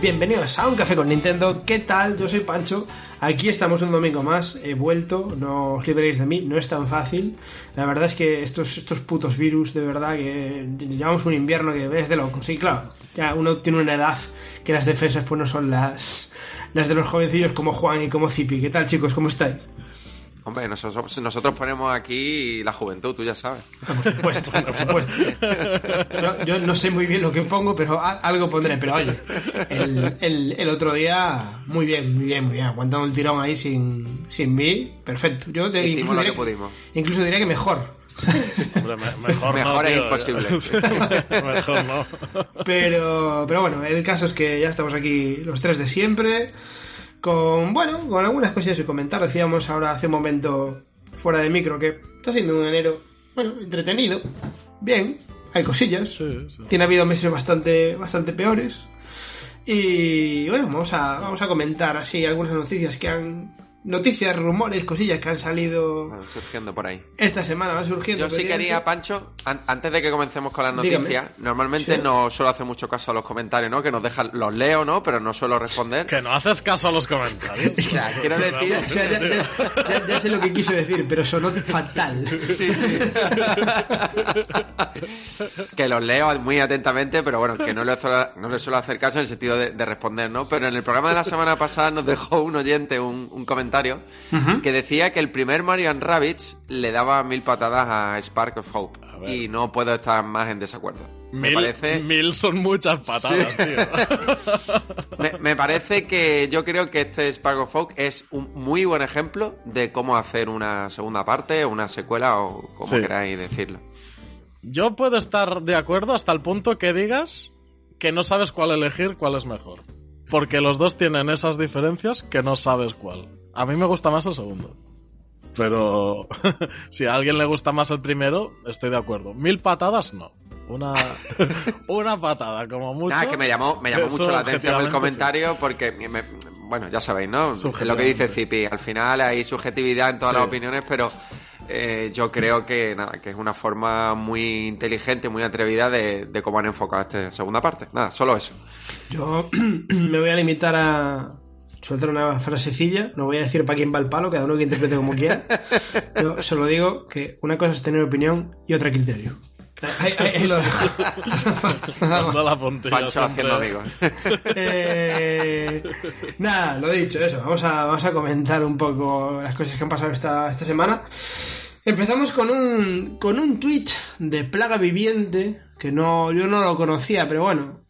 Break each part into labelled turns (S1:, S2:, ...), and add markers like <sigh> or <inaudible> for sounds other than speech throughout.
S1: Bienvenidos a Un Café con Nintendo. ¿Qué tal? Yo soy Pancho. Aquí estamos un domingo más. He vuelto, no os liberéis de mí, no es tan fácil. La verdad es que estos, estos putos virus, de verdad, que llevamos un invierno que ves de loco. Sí, claro, ya uno tiene una edad que las defensas pues no son las, las de los jovencillos como Juan y como Zipi. ¿Qué tal, chicos? ¿Cómo estáis?
S2: Hombre, nosotros, nosotros ponemos aquí la juventud, tú ya sabes. <laughs>
S1: Por supuesto, por supuesto. Yo, yo no sé muy bien lo que pongo, pero a- algo pondré. Pero oye, el, el- el otro día, muy bien, muy bien, muy bien. Aguantando el tirón ahí sin, sin mí, perfecto. Yo te,
S2: Hicimos
S1: incluso,
S2: lo
S1: diría,
S2: que pudimos.
S1: incluso diría que mejor.
S3: Hombre, me- mejor,
S2: Mejor
S3: no,
S2: es
S3: tío.
S2: imposible. <laughs>
S3: mejor no.
S1: Pero, pero bueno, el caso es que ya estamos aquí los tres de siempre. Con, bueno, con algunas cosillas que comentar. Decíamos ahora hace un momento fuera de micro que está siendo un enero, bueno, entretenido. Bien, hay cosillas.
S3: Sí, sí.
S1: Tiene habido meses bastante, bastante peores. Y bueno, vamos a, vamos a comentar así algunas noticias que han. Noticias, rumores, cosillas que han salido
S2: surgiendo por ahí.
S1: esta semana, van surgiendo.
S2: Yo sí quería, Pancho, an- antes de que comencemos con las
S1: Dígame.
S2: noticias, normalmente
S1: Sí.
S2: no suelo hacer mucho caso a los comentarios, ¿no? Que nos dejan, los leo, ¿no? Pero no suelo responder.
S3: Que no haces caso a los comentarios. <laughs>
S2: O sea, quiero decir-
S1: O sea, ya, ya- ya- ya sé lo que quiso decir, pero sonó fatal.
S2: Sí, sí. que los leo muy atentamente, pero bueno, que no le, suelo, no le suelo hacer caso en el sentido de, de responder, ¿no? Pero en el programa de la semana pasada nos dejó un oyente un, un comentario que decía que el primer Mario and Rabbids le daba mil patadas a Spark of Hope. Y no puedo estar más en desacuerdo. Me
S3: Mil,
S2: parece...
S3: mil son muchas patadas, tío. <laughs>
S2: Me, me parece que yo creo que este Spark of Hope es un muy buen ejemplo de cómo hacer una segunda parte, una secuela o como
S3: Sí.
S2: queráis decirlo.
S3: Yo puedo estar de acuerdo hasta el punto que digas que no sabes cuál elegir, cuál es mejor. Porque los dos tienen esas diferencias que no sabes cuál. A mí me gusta más el segundo. Pero <laughs> si a alguien le gusta más el primero, estoy de acuerdo. Mil patadas, no. Una, <laughs> una patada, como mucho.
S2: Nada, que me llamó, me llamó mucho la atención el comentario porque, me- bueno, ya sabéis, ¿no? Es lo que dice. Zipi. Al final hay subjetividad en todas
S3: Sí.
S2: las opiniones, pero eh, yo creo que, nada, que es una forma muy inteligente, muy atrevida de, de cómo han enfocado esta segunda parte. Nada, solo eso.
S1: Yo <clears throat> me voy a limitar a soltar una frasecilla. No voy a decir para quién va el palo, cada uno que interprete como quiera. Yo solo digo que una cosa es tener opinión y otra criterio. Ahí, ahí- ahí lo
S2: Pancho haciendo amigos.
S1: Eh, nada, lo dicho, eso. Vamos a, vamos a comentar un poco las cosas que han pasado esta, esta semana. Empezamos con un, con un tweet de Plaga Viviente, que no, yo no lo conocía, pero bueno,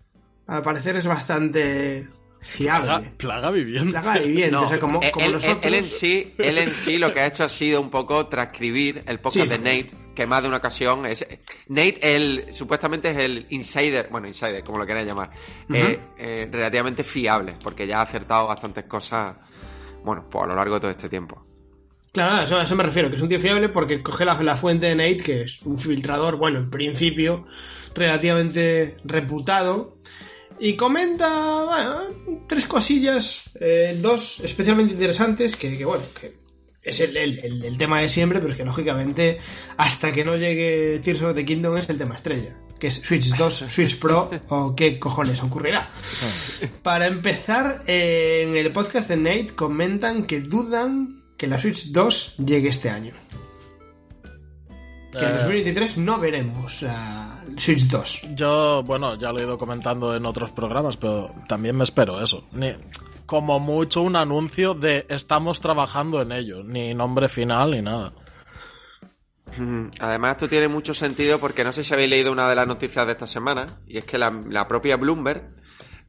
S1: al parecer es bastante fiable.
S3: Plaga, plaga viviente.
S1: Plaga Viviente,
S2: No,
S1: o sea, como,
S2: él,
S1: como
S2: él-
S1: nosotros.
S2: él en sí, él en sí lo que ha hecho ha sido un poco transcribir el podcast
S1: Sí.
S2: de Nate, que más de una ocasión es... Nate, él supuestamente es el insider, bueno, insider, como lo queráis llamar, eh, eh, relativamente fiable, porque ya ha acertado bastantes cosas, bueno, pues a lo largo de todo este tiempo.
S1: Claro, a eso, a eso me refiero, que es un tío fiable porque coge la, la fuente de Nate, que es un filtrador, bueno, en principio, relativamente reputado, y comenta, bueno, tres cosillas, eh, dos especialmente interesantes, que, que, bueno, que es el, el- el- el tema de siempre, pero es que lógicamente, hasta que no llegue Tears of the Kingdom es el tema estrella. que es Switch 2, Switch Pro o qué cojones ocurrirá. <laughs> Para empezar, eh, en el podcast de Nate comentan que dudan que la Switch 2 llegue este año. Que en
S3: Eh.
S1: 2023 no veremos la Switch 2.
S3: Yo, bueno, ya lo he ido comentando en otros programas, pero también me espero eso. Ni, como mucho un anuncio de estamos trabajando en ello, ni nombre final ni nada.
S2: Mm, Además, esto tiene mucho sentido porque no sé si habéis leído una de las noticias de esta semana, y es que la, la propia Bloomberg,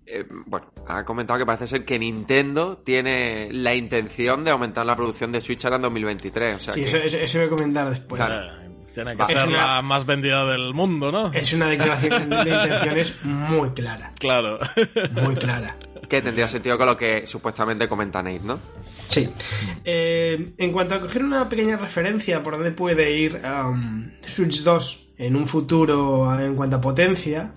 S2: eh, bueno, ha comentado que parece ser que Nintendo tiene la intención de aumentar la producción de Switch ahora en 2023. O sea
S1: Sí,
S2: que-
S1: eso, eso- eso voy a comentar después.
S2: Claro.
S3: Tiene que
S2: Es
S3: ser
S1: una-
S3: la más vendida del mundo, ¿no?
S1: Es una declaración de <laughs> intenciones muy clara.
S3: Claro.
S1: Muy clara.
S2: que tendría sentido con lo que supuestamente comenta Nate, ¿no?
S1: Sí. Eh, en cuanto a coger una pequeña referencia por dónde puede ir um, Switch 2 en un futuro en cuanto a potencia,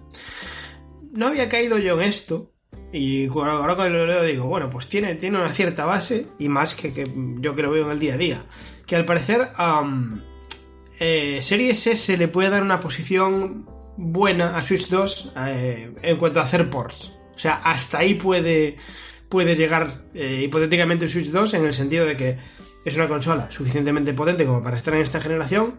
S1: no había caído yo en esto. Y ahora que lo leo digo, bueno, pues tiene, tiene una cierta base y más que, que yo que lo veo en el día a día. Que al parecer um, eh, Series S le puede dar una posición buena a Switch 2 eh, en cuanto a hacer ports. O sea, hasta ahí puede, puede llegar eh, hipotéticamente Switch 2 en el sentido de que es una consola suficientemente potente como para estar en esta generación,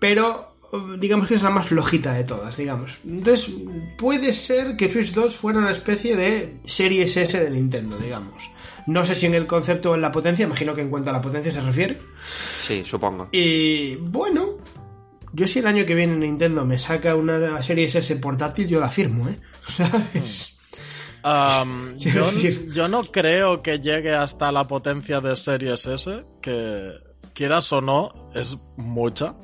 S1: pero digamos que es la más flojita de todas, digamos. Entonces, puede ser que Switch 2 fuera una especie de Series S de Nintendo, digamos. No sé si en el concepto o en la potencia, imagino que en cuanto a la potencia se refiere.
S2: Sí, supongo.
S1: Y bueno, yo si el año que viene Nintendo me saca una Series S portátil, yo la firmo, ¿eh? <laughs> ¿Sabes? <laughs>
S3: Yo,
S1: decir-
S3: yo no creo que llegue hasta la potencia de Series S, que quieras o no, es mucha.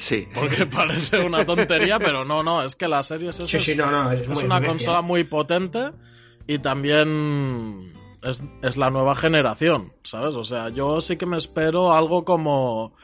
S2: Sí.
S3: Porque <laughs> parece una tontería, pero no, no, es que la Series S
S1: Sí, sí,
S3: es-
S1: no, no, es,
S3: es
S1: muy
S3: una
S1: bestia.
S3: consola muy potente y también es, es la nueva generación, ¿sabes? O sea, yo sí que me espero algo como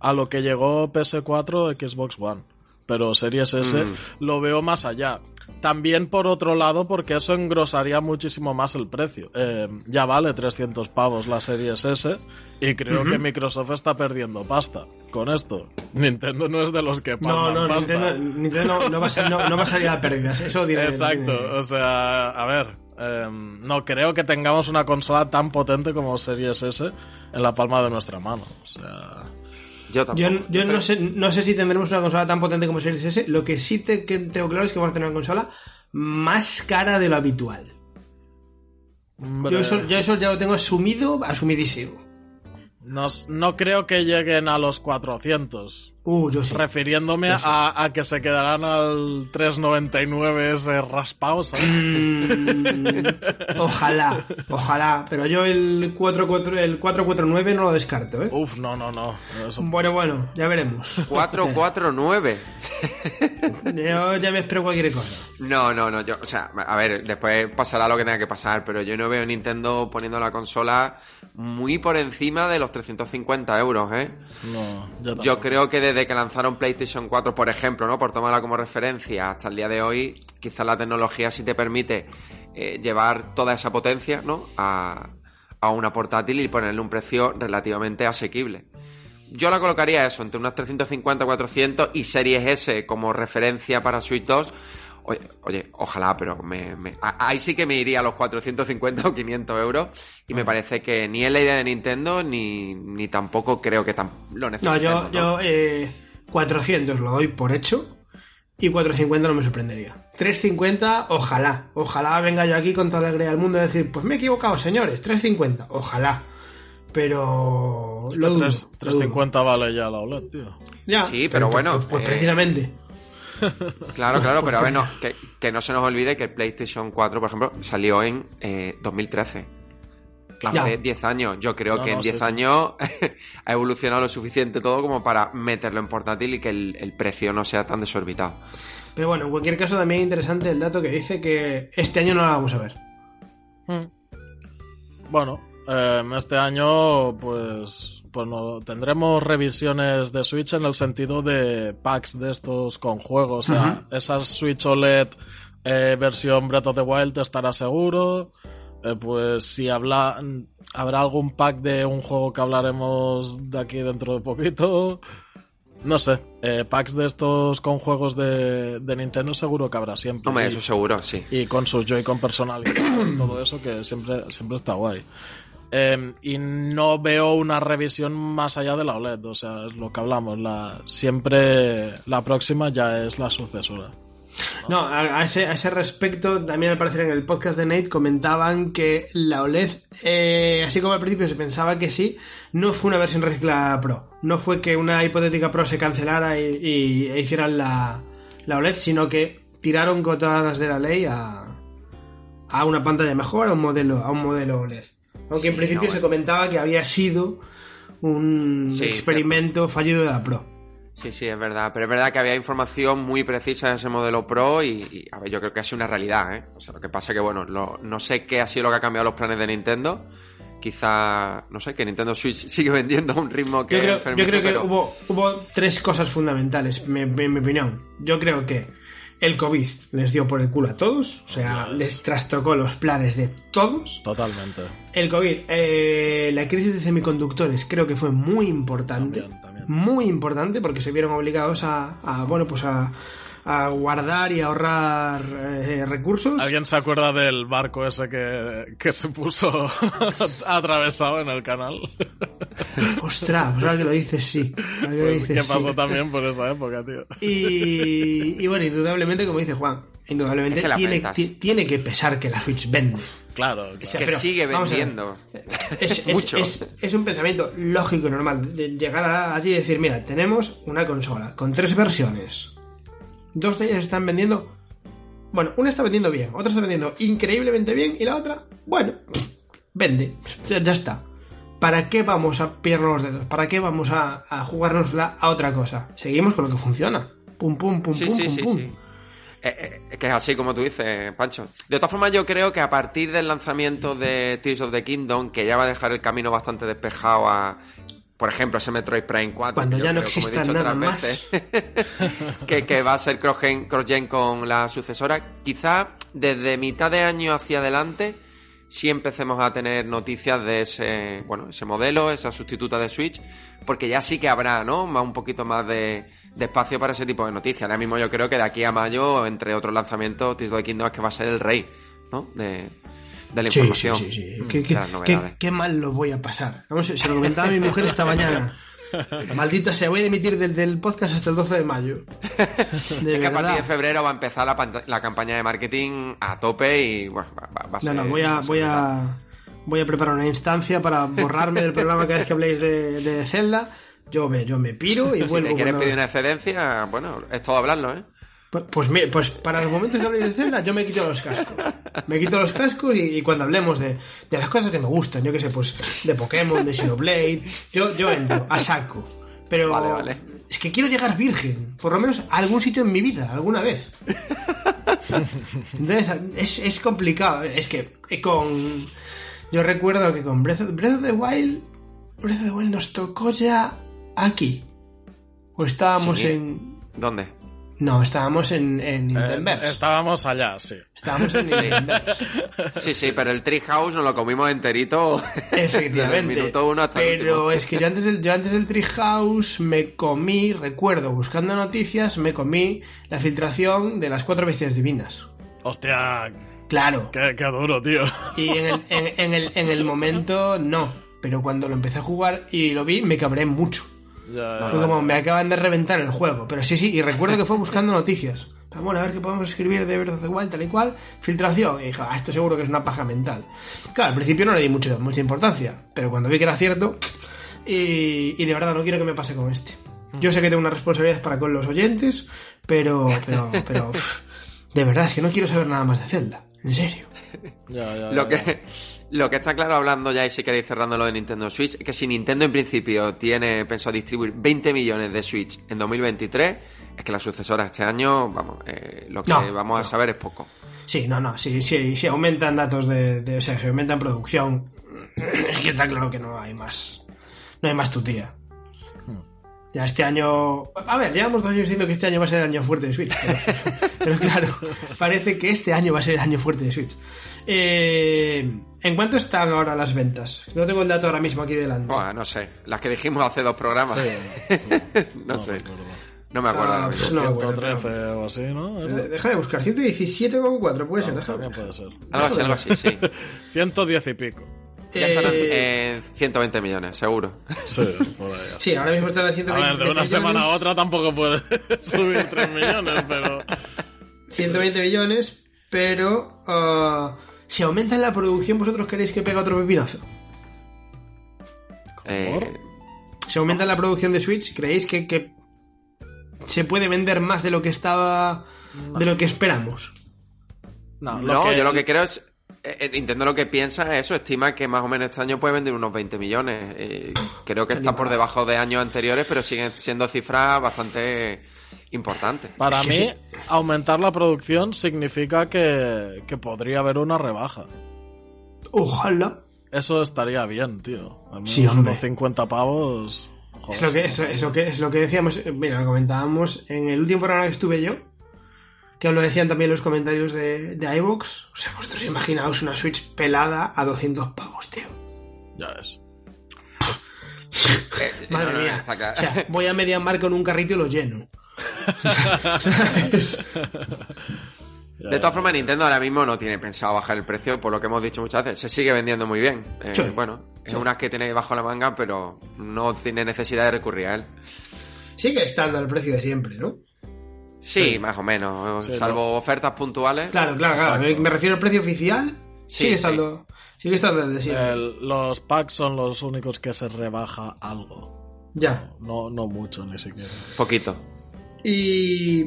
S3: a lo que llegó PS4 Xbox One. Pero Series S
S2: Mm.
S3: lo veo más allá. También por otro lado, porque eso engrosaría muchísimo más el precio. Eh, ya vale 300 pavos la Series S y creo que Microsoft está perdiendo pasta con esto. Nintendo no es de los que
S1: No,
S3: palman
S1: no,
S3: pasta.
S1: Nintendo, Nintendo no, no va a ser- no- no va a salir a pérdidas, eso diré.
S3: Exacto, o sea, a ver, em, no creo que tengamos una consola tan potente como Series S en la palma de nuestra mano. O sea,
S2: Yo tampoco.
S1: Yo, yo no, sé, no sé si tendremos una consola tan potente como Series S. Lo que sí te- que tengo claro es que vamos a tener una consola más cara de lo habitual. Yo eso, yo eso ya lo tengo asumido, asumidísimo.
S3: No, no creo que lleguen a los 400.
S1: Uh, yo sí.
S3: Refiriéndome
S1: Yo sí.
S3: a, a que se quedarán al 3.99 ese raspado, ¿sabes?
S1: Mm, ojalá, ojalá. Pero yo el, 44 el 449 no lo descarto, ¿eh?
S3: Uf, no, no, no. Eso-
S1: Bueno, bueno, ya veremos.
S2: 449.
S1: Yo ya me espero cualquier cosa.
S2: No, no, no. Yo, o sea, a ver, después pasará lo que tenga que pasar, pero yo no veo Nintendo poniendo la consola muy por encima de los 350 euros, ¿eh?
S3: no, yo
S2: Yo creo que desde que lanzaron PlayStation 4, por ejemplo, ¿no? Por tomarla como referencia hasta el día de hoy, quizás la tecnología sí te permite eh, llevar toda esa potencia, ¿no? A, a una portátil y ponerle un precio relativamente asequible. Yo la colocaría eso, entre unas 350, 400 y Series S como referencia para Switch 2. Oye, oye ojalá, pero me, ahí sí que me iría a los 450 o 500 euros. Y me parece que ni es la idea de Nintendo, ni, ni tampoco creo que tam- lo
S1: No,
S2: necesitemos.
S1: yo, yo eh, 400 lo doy por hecho y 450 no me sorprendería. 350, ojalá. Ojalá venga yo aquí con toda la alegría del mundo y decir, pues me he equivocado, señores, 350, ojalá. Pero... Lo dudo,
S3: Tres-
S1: lo dudo.
S3: 350 vale ya la OLED, tío.
S1: Ya,
S2: Sí, pero bueno,
S1: Pues, pues
S2: eh,
S1: precisamente.
S2: Claro, claro, pero a ver, no, <laughs> que, que no se nos olvide que el PlayStation 4, por ejemplo, salió en eh, 2013.
S3: Claro.
S2: Hace 10 años. Yo creo
S3: No,
S2: que en
S3: no,
S2: 10
S3: sí, sí.
S2: años <laughs> ha evolucionado lo suficiente todo como para meterlo en portátil y que el, el precio no sea tan desorbitado.
S1: Pero bueno, en cualquier caso también interesante el dato que dice que este año no la vamos a ver.
S3: Mm. Bueno, eh, este año pues, pues no, tendremos revisiones de Switch en el sentido de packs de estos con juegos. O sea, esas Switch OLED eh, versión Breath of the Wild estará seguro. Eh, pues si habla, habrá algún pack de un juego que hablaremos de aquí dentro de poquito. no sé, eh, packs de estos con juegos de, de Nintendo seguro que habrá siempre.
S2: Hombre,
S3: Y-
S2: eso seguro, sí.
S3: y con sus Joy-Con personalizados y todo eso que siempre, siempre está guay. Eh, y no veo una revisión más allá de la OLED, o sea, es lo que hablamos, la, siempre la próxima ya es la sucesora.
S1: No, a, ese, respecto, también al parecer en el podcast de Nate comentaban que la OLED, eh, así como al principio se pensaba que sí, no fue una versión reciclada Pro. No fue que una hipotética Pro se cancelara y, y- e hicieran la, la OLED, sino que tiraron con de la ley a, a una pantalla mejor, a un modelo, a un modelo OLED. Aunque
S2: Sí,
S1: en principio
S2: no,
S1: se
S2: bueno.
S1: comentaba que había sido un
S2: Sí,
S1: experimento fallido de la Pro.
S2: Sí, sí, es verdad. Pero es verdad que había información muy precisa de ese modelo Pro y, y, a ver, yo creo que ha sido una realidad, ¿eh? O sea, lo que pasa es que, bueno, lo- no sé qué ha sido lo que ha cambiado los planes de Nintendo. Quizá, no sé, que Nintendo Switch <laughs> sigue vendiendo a un ritmo que
S1: Yo creo, yo creo que
S2: pero-
S1: hubo, hubo tres cosas fundamentales, me- me- en mi opinión. Yo creo que el COVID les dio por el culo a todos, o sea, les trastocó los planes de todos.
S3: Totalmente.
S1: El COVID, eh, la crisis de semiconductores creo que fue muy importante.
S3: También, también.
S1: Muy importante porque se vieron obligados a, a, bueno, pues a, a guardar y ahorrar eh, recursos.
S3: ¿Alguien se acuerda del barco ese que, que se puso <laughs> atravesado en el canal? <laughs>
S1: Ostras, pues ahora que lo dices, sí. Que
S3: Pues,
S1: dices,
S3: ¿Qué pasó
S1: sí.
S3: también por esa época, tío?
S1: Y, y bueno, indudablemente, como dice Juan, indudablemente
S2: Es que la
S1: tiene, tiene que pesar que la Switch vende.
S3: Claro, claro.
S1: sea,
S2: que
S1: pero,
S2: sigue vendiendo.
S1: Es, <laughs> es-
S2: Mucho.
S1: es- es un pensamiento lógico y normal. De llegar a- allí y decir, mira, tenemos una consola con tres versiones. Dos de ellas están vendiendo. Bueno, una está vendiendo bien, otra está vendiendo increíblemente bien y la otra, bueno, vende. Ya, ya está. ¿Para qué vamos a pillarnos los dedos? ¿Para qué vamos a, a jugárnosla a otra cosa? Seguimos con lo que funciona. Pum, pum, pum,
S2: Sí,
S1: pum,
S2: sí,
S1: pum,
S2: sí,
S1: pum.
S2: sí. Eh, eh, que es así como tú dices, Pancho. De todas formas, yo creo que a partir del lanzamiento de Tears of the Kingdom, que ya va a dejar el camino bastante despejado a, por ejemplo, ese Metroid Prime 4.
S1: Cuando ya no
S2: creo, he
S1: exista
S2: dicho
S1: nada más.
S2: veces, <laughs> que, que va a ser cross-gen, cross-gen con la sucesora. Quizá desde mitad de año hacia adelante sí empecemos a tener noticias de ese, bueno, ese modelo, esa sustituta de Switch, porque ya sí que habrá, ¿no? Más, un poquito más de, de espacio para ese tipo de noticias. Ahora mismo yo creo que de aquí a mayo, entre otros lanzamientos, Tears of the Kingdom es que va a ser el rey, ¿no? De, de la información.
S1: sí, sí, sí.
S2: Mm,
S1: ¿Qué, mal lo voy a pasar. Vamos, se lo comentaba a mi mujer esta mañana. <laughs> Maldita sea, voy a emitir del, del podcast hasta el 12 de mayo. <laughs> De
S2: es que a partir de febrero va a empezar la, la campaña de marketing a tope y bueno, va, a
S1: No,
S2: ser.
S1: no, voy a, voy a, voy a preparar una instancia para borrarme del programa cada vez que habléis de, de Zelda. Yo me, yo me piro y
S2: Si
S1: vuelvo.
S2: te quieres
S1: cuando-
S2: pedir una excedencia, bueno, es todo hablarlo, ¿eh?
S1: Pues, pues, pues para los momentos que habléis de Zelda, yo me quito los cascos. Me quito los cascos y, y cuando hablemos de, de las cosas que me gustan, yo qué sé, pues de Pokémon, de Xenoblade, yo, yo entro a saco. Pero
S2: Vale, vale.
S1: es que quiero llegar virgen, por lo menos a algún sitio en mi vida, alguna vez. Entonces, es, es complicado. Es que eh, con. Yo recuerdo que con Breath of, Breath of the Wild. Breath of the Wild nos tocó ya aquí. O estábamos
S2: Sí.
S1: en.
S2: ¿Dónde?
S1: No, estábamos en, en
S3: Eh,
S1: Nintendo.
S3: estábamos allá, sí.
S1: Estábamos en <laughs> Nintendo.
S2: Sí, sí, pero el Treehouse nos lo comimos enterito. <laughs> Desde el
S1: Efectivamente.
S2: minuto uno hasta el
S1: Pero
S2: último.
S1: es que yo antes, del, yo antes del Treehouse me comí, recuerdo, buscando noticias, me comí la filtración de las cuatro bestias divinas.
S3: Hostia,
S1: Claro.
S3: qué, qué duro, tío.
S1: Y en el, en, en el, en el momento no. Pero cuando lo empecé a jugar y lo vi, me cabré mucho. Fue como, me acaban de reventar el juego. Pero sí, sí, y recuerdo que fue buscando noticias. Vamos a ver qué podemos escribir de Breath of the Wild, tal y cual. Filtración. Y dije, ah, esto seguro que es una paja mental. Claro, al principio no le di mucho, mucha importancia. Pero cuando vi que era cierto. Y, de verdad, no quiero que me pase con este. Yo sé que tengo una responsabilidad para con los oyentes. Pero, pero, pero. <laughs> de verdad, es que no quiero saber nada más de Zelda. En serio. <laughs>
S3: Ya, ya,
S2: Lo
S3: ya, ya.
S2: que, <laughs> lo que está claro hablando ya, y si queréis cerrando lo de Nintendo Switch, es que si Nintendo en principio tiene pensado distribuir 20 millones de Switch en 2023, es que la sucesora este año, vamos, eh, lo que
S1: No,
S2: vamos a saber es poco.
S1: Sí, no, no, sí, sí, sí aumentan datos de, de- o sea, si aumentan producción, <clears throat> es que está claro que no hay más, no hay más tutía. Ya este año. A ver, llevamos dos años diciendo que este año va a ser el año fuerte de Switch. Pero, <laughs> pero claro, parece que este año va a ser el año fuerte de Switch. Eh, ¿En cuánto están ahora las ventas? No tengo el dato ahora mismo aquí delante.
S2: No sé. Las que dijimos hace dos programas.
S3: Sí, sí. <laughs>
S2: no, sé. No me acuerdo.
S1: Ah,
S2: ahora mismo.
S1: pues no, bueno,
S3: 113 o así, ¿no? Era?
S1: Eh, Déjame buscar. 117,4 puede ser,
S3: No,
S1: déjame.
S3: puede ser.
S2: Algo así, algo así, sí. <laughs>
S3: 110 y pico.
S2: Ya estarán
S1: Eh,
S2: en 120 millones, seguro.
S3: Sí, <laughs> por ahí.
S1: Sí, ahora mismo están en
S3: A
S1: 120
S3: ver, de una
S1: millones.
S3: semana a otra tampoco puede <laughs> subir 3 millones, pero...
S1: 120 millones, pero ah, si aumenta la producción, ¿vosotros queréis que pegue otro pepinazo?
S2: Eh,
S1: Si aumenta la producción de Switch, ¿creéis que, que se puede vender más de lo que estaba. de lo que esperamos?
S3: No, lo
S2: no,
S3: que-
S2: yo lo que creo es. Eh, eh, Nintendo lo que piensa es eso, estima que más o menos este año puede vender unos 20 millones. Eh, creo que está por debajo de años anteriores, pero siguen siendo cifras bastante importantes.
S3: Para
S1: Es que
S3: mí,
S1: sí.
S3: aumentar la producción significa que, que podría haber una rebaja.
S1: Ojalá.
S3: Eso estaría bien, tío. Al menos
S1: Sí, hombre.
S3: unos 50 pavos. joder,
S1: Es lo que, es, lo que, es lo que decíamos, mira, lo comentábamos en el último programa que estuve yo, que os lo decían también los comentarios de, de iVoox. O sea, vosotros imaginaos una Switch pelada a 200 pavos, tío.
S3: Ya ves.
S2: Eh, <laughs>
S1: Madre
S2: no, no,
S1: mía. O sea, voy a Mediamar con un carrito y lo lleno. <laughs>
S3: Ya,
S2: De todas formas, Nintendo ahora mismo no tiene pensado bajar el precio, por lo que hemos dicho muchas veces. Se sigue vendiendo muy bien. Eh,
S1: Sí.
S2: Bueno, es
S1: Sí.
S2: una que tiene bajo la manga, pero no tiene necesidad de recurrir a él.
S1: Sigue estando al precio de siempre, ¿no?
S2: Sí, más o menos.
S3: Sí,
S2: salvo ofertas puntuales.
S1: Claro, claro, claro.
S3: Exacto.
S1: Me refiero al precio oficial.
S2: Sí,
S1: sigue
S2: sí.
S1: estando. Sigue estando el de siempre.
S3: El- los packs son los únicos que se rebaja algo.
S1: Ya.
S3: No, no mucho, ni siquiera.
S2: Poquito.
S1: Y.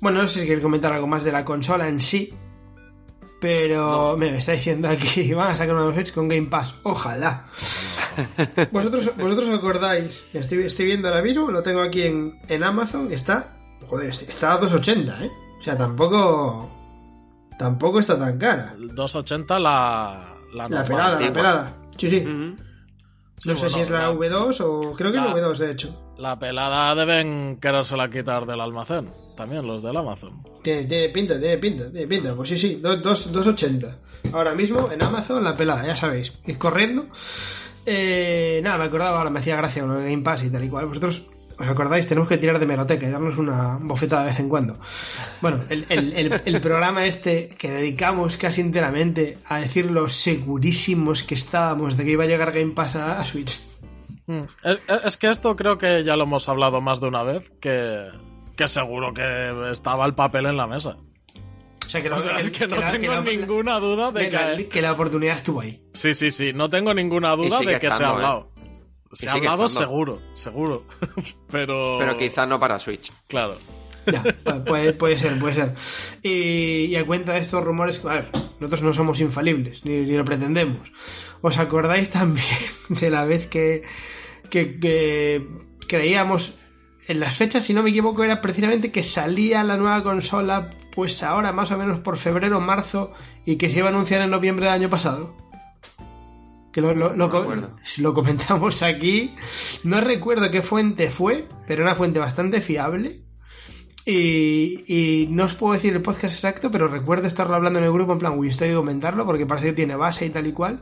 S1: Bueno, no sé si queréis comentar algo más de la consola en sí. Pero me está diciendo aquí, <laughs> van a sacar una Switch con Game Pass. Ojalá. <laughs> ¿Vosotros, vosotros os acordáis, estoy, estoy viendo ahora mismo, lo tengo aquí en, en Amazon, está, joder, está a 2.80, ¿eh? O sea, tampoco, tampoco está tan cara.
S3: 280 la... La,
S1: La pelada, la pelada. Sí, sí. No sé
S3: bueno,
S1: si es la
S3: la-
S1: V2 o creo que
S3: la-
S1: es la V2, de hecho.
S3: La pelada deben querérsela quitar del almacén. También los del Amazon.
S1: Tiene, tiene pinta, tiene pinta, tiene pinta. Pues sí, sí, dos- dos- 2.80. Ahora mismo en Amazon la pelada, ya sabéis. Ir corriendo. Eh, nada, me acordaba ahora, me hacía gracia con el Game Pass y tal y cual. Vosotros, ¿os acordáis? Tenemos que tirar de meroteca y darnos una bofetada de vez en cuando. Bueno, el, el- el- el programa este que dedicamos casi enteramente a decir lo segurísimos que estábamos de que iba a llegar Game Pass a, a Switch.
S3: Mm. Es, es que esto creo que ya lo hemos hablado más de una vez, que, que seguro que estaba el papel en la mesa.
S1: O sea, que,
S3: O sea, es que no
S1: la-
S3: tengo
S1: la-
S3: ninguna duda de
S1: que la-
S3: que...
S1: que la oportunidad estuvo ahí.
S3: Sí, sí, sí, no tengo ninguna duda de que se ha
S2: ¿eh?
S3: hablado. Se ha
S2: sigue
S3: hablado
S2: estando.
S3: seguro, seguro. <laughs> Pero...
S2: Pero quizás no para Switch.
S3: Claro.
S1: Ya, pu- puede, puede ser, puede ser. Y, y a cuenta de estos rumores, a ver, nosotros no somos infalibles, ni, ni lo pretendemos. ¿Os acordáis también <laughs> de la vez que, que, que creíamos en las fechas, si no me equivoco, era precisamente que salía la nueva consola, pues ahora más o menos por febrero o marzo, y que se iba a anunciar en noviembre del año pasado? Que lo, lo- lo
S2: No
S1: co-
S2: recuerdo.
S1: lo comentamos aquí. No recuerdo qué fuente fue, pero una fuente bastante fiable. Y, y no os puedo decir el podcast exacto, pero recuerdo estarlo hablando en el grupo en plan, uy, estoy que comentarlo porque parece que tiene base y tal y cual.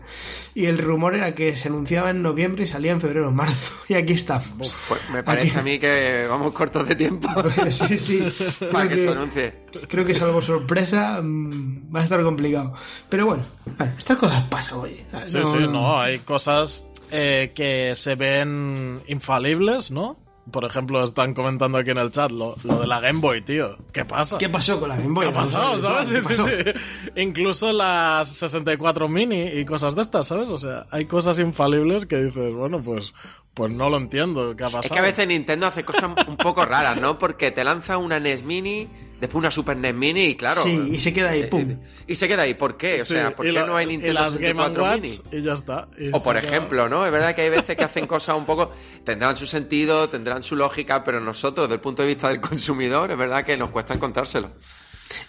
S1: Y el rumor era que se anunciaba en noviembre y salía en febrero o marzo. <laughs> Y aquí estamos.
S2: Pues me parece a mí que vamos cortos de tiempo <laughs>
S1: sí, sí. <laughs>
S2: para
S1: Creo
S2: que se
S1: que,
S2: anuncie.
S1: creo que salvo sorpresa mm, va a estar complicado. Pero bueno, bueno, estas cosas pasan, oye.
S3: Sí, sí, no, hay cosas eh, que se ven infalibles, ¿no? Por ejemplo, están comentando aquí en el chat lo, lo de la Game Boy, tío. ¿Qué pasa?
S1: ¿Qué pasó con la Game Boy?
S3: ¿Qué ha pasado, sabes?
S1: ¿Qué
S3: Sí, sí, sí. Incluso las 64 mini y cosas de estas, ¿sabes? O sea, hay cosas infalibles que dices, bueno, pues, pues no lo entiendo. ¿Qué ha pasado?
S2: Es que a veces Nintendo hace cosas un poco raras, ¿no? Porque te lanza una NES Mini, después una Super NES Mini y claro.
S1: Sí, y se queda ahí,
S2: eh,
S1: pum.
S2: Y se queda ahí. ¿Por qué? O
S3: Sí,
S2: sea, ¿por qué
S3: la-
S2: no hay Nintendo
S3: las Game
S2: 64 Mini?
S3: Watch y ya está. Y
S2: O por
S3: queda-
S2: ejemplo, ¿no? Es verdad que hay veces que hacen cosas un poco... Tendrán su sentido, tendrán su lógica, pero nosotros, desde el punto de vista del consumidor, es verdad que nos cuesta encontrárselo.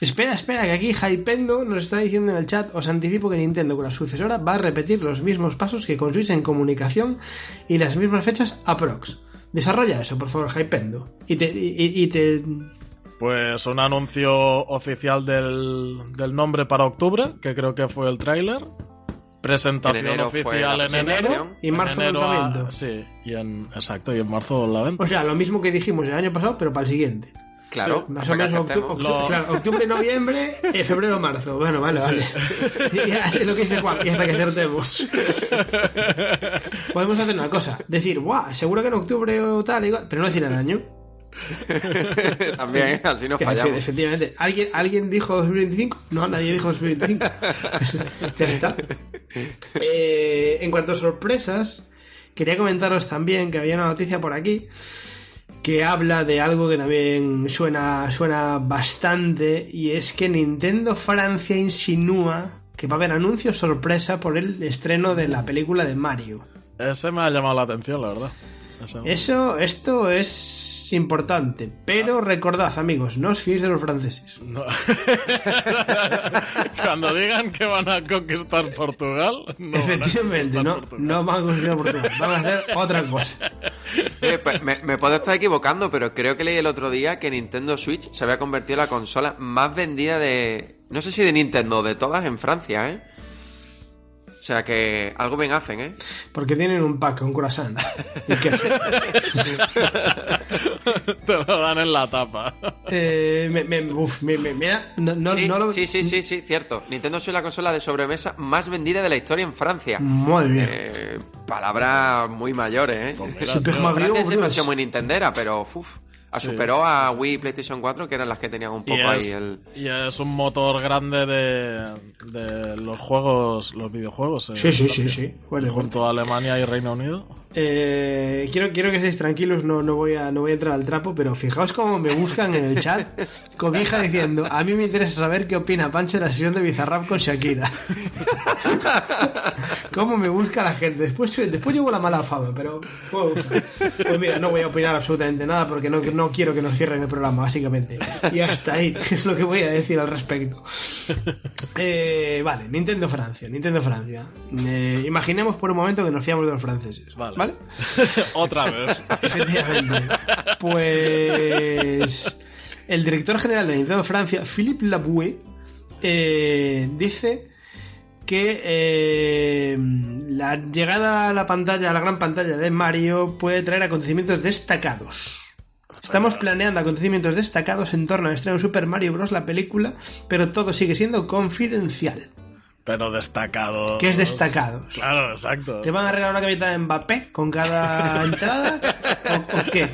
S1: Espera, espera, que aquí Hypendo nos está diciendo en el chat, os anticipo que Nintendo con la sucesora va a repetir los mismos pasos que con Switch en comunicación y las mismas fechas aprox. Desarrolla eso, por favor, Hypendo. Y te, y, y te
S3: Pues un anuncio oficial del, del nombre para octubre, que creo que fue el tráiler. Presentación
S2: enero
S3: oficial en enero.
S1: Y en marzo
S3: enero a-
S1: lanzamiento.
S3: Sí, y en, exacto, y en marzo la venta.
S1: O sea, lo mismo que dijimos el año pasado, pero para el siguiente.
S2: Claro,
S1: Más o menos octu- octu-
S3: Lo-
S1: claro, octubre, noviembre, eh, febrero, marzo. Bueno, vale, vale. <laughs> Ya es lo que dice Juan, y hasta que acertemos. <laughs> Podemos hacer una cosa, decir, guau, seguro que en octubre o tal, igual, pero no decir el año. <laughs> <laughs>
S2: También, así nos
S1: Que,
S2: fallamos.
S1: Efectivamente. ¿Alguien, ¿Alguien dijo 2025? No, nadie dijo 2025. <laughs> ya está. Eh, en cuanto a sorpresas, quería comentaros también que había una noticia por aquí que habla de algo que también suena, suena bastante y es que Nintendo Francia insinúa que va a haber anuncios sorpresa por el estreno de la película de Mario.
S3: Ese me ha llamado la atención, la verdad. Ese-
S1: Eso, esto es importante, pero recordad amigos, no os fiéis de los franceses.
S3: No. <laughs> Cuando digan que van a conquistar Portugal, no van a
S1: Efectivamente,
S3: conquistar
S1: no,
S3: Portugal.
S1: no van a conquistar Portugal, van a hacer otra cosa.
S2: Eh, pues, me, me puedo estar equivocando, pero creo que leí el otro día que Nintendo Switch se había convertido en la consola más vendida de. No sé si de Nintendo, de todas en Francia, ¿eh? O sea que algo bien hacen, ¿eh?
S1: Porque tienen un pack con croissant. Y queso. <laughs>
S3: Te lo dan en la tapa.
S1: Eh, me, me- uf, me- me- mira, no, no,
S2: sí,
S1: no lo...
S2: sí, sí, sí, sí, cierto. Nintendo Switch es la consola de sobremesa más vendida de la historia en Francia.
S1: Muy bien.
S2: Eh, palabras muy mayores, ¿eh?
S3: Pues mira,
S2: Francia siempre ha sido muy nintendera, pero uf,
S3: Sí.
S2: superó a Wii y PlayStation 4, que eran las que tenían un
S3: Y
S2: poco ahí
S3: es,
S2: el...
S3: y es un motor grande de, de los juegos, los videojuegos. en
S1: Sí, sí, sí, sí.
S3: Junto a Alemania y Reino Unido.
S1: Eh, quiero, quiero que estéis tranquilos, no, no, voy a, no voy a entrar al trapo, pero fijaos cómo me buscan en el chat. Cobija diciendo, a mí me interesa saber qué opina Pancho de la sesión de Bizarrap con Shakira. <laughs> cómo me busca la gente. Después, después llevo la mala fama, pero... Pues, pues mira, no voy a opinar absolutamente nada porque no, no quiero que nos cierren el programa, básicamente. Y hasta ahí es lo que voy a decir al respecto. Eh, vale, Nintendo Francia, Nintendo Francia. Eh, imaginemos por un momento que nos fiamos de los franceses.
S3: Vale.
S1: ¿Vale? <laughs>
S3: Otra vez.
S1: Efectivamente. Pues el director general de Nintendo Francia, Philippe Laboué, eh, dice que eh, la llegada a la pantalla, a la gran pantalla de Mario puede traer acontecimientos destacados. Estamos planeando acontecimientos destacados en torno al estreno de Super Mario Bros. la película, pero todo sigue siendo confidencial.
S3: Pero destacado.
S1: ¿Qué es destacados?
S3: Claro, exacto.
S1: ¿Te van a regalar una camiseta de Mbappé con cada <laughs> entrada? ¿O, o qué?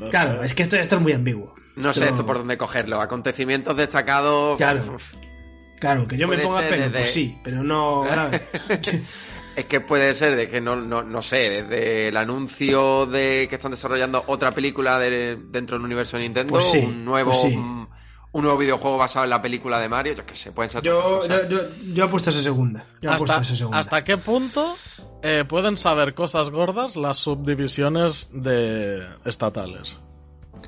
S3: No
S1: Claro,
S3: sé.
S1: es que esto, esto es muy ambiguo.
S2: No sé esto por dónde cogerlo. Acontecimientos destacados...
S1: Claro. Claro, que yo me ponga pelo,
S2: desde-
S1: pues sí, pero no grave. <laughs>
S2: Es que puede ser de que no, no, no sé, desde el anuncio de que están desarrollando otra película de- dentro del universo de Nintendo,
S1: Pues sí,
S2: un nuevo
S1: pues sí.
S2: Un, nuevo videojuego basado en la película de Mario, yo qué sé, pueden ser
S1: Yo, yo, yo, yo apuesto a esa segunda. Yo apuesto a
S3: ¿Hasta,
S1: esa segunda.
S3: ¿Hasta qué punto eh, pueden saber cosas gordas las subdivisiones de estatales?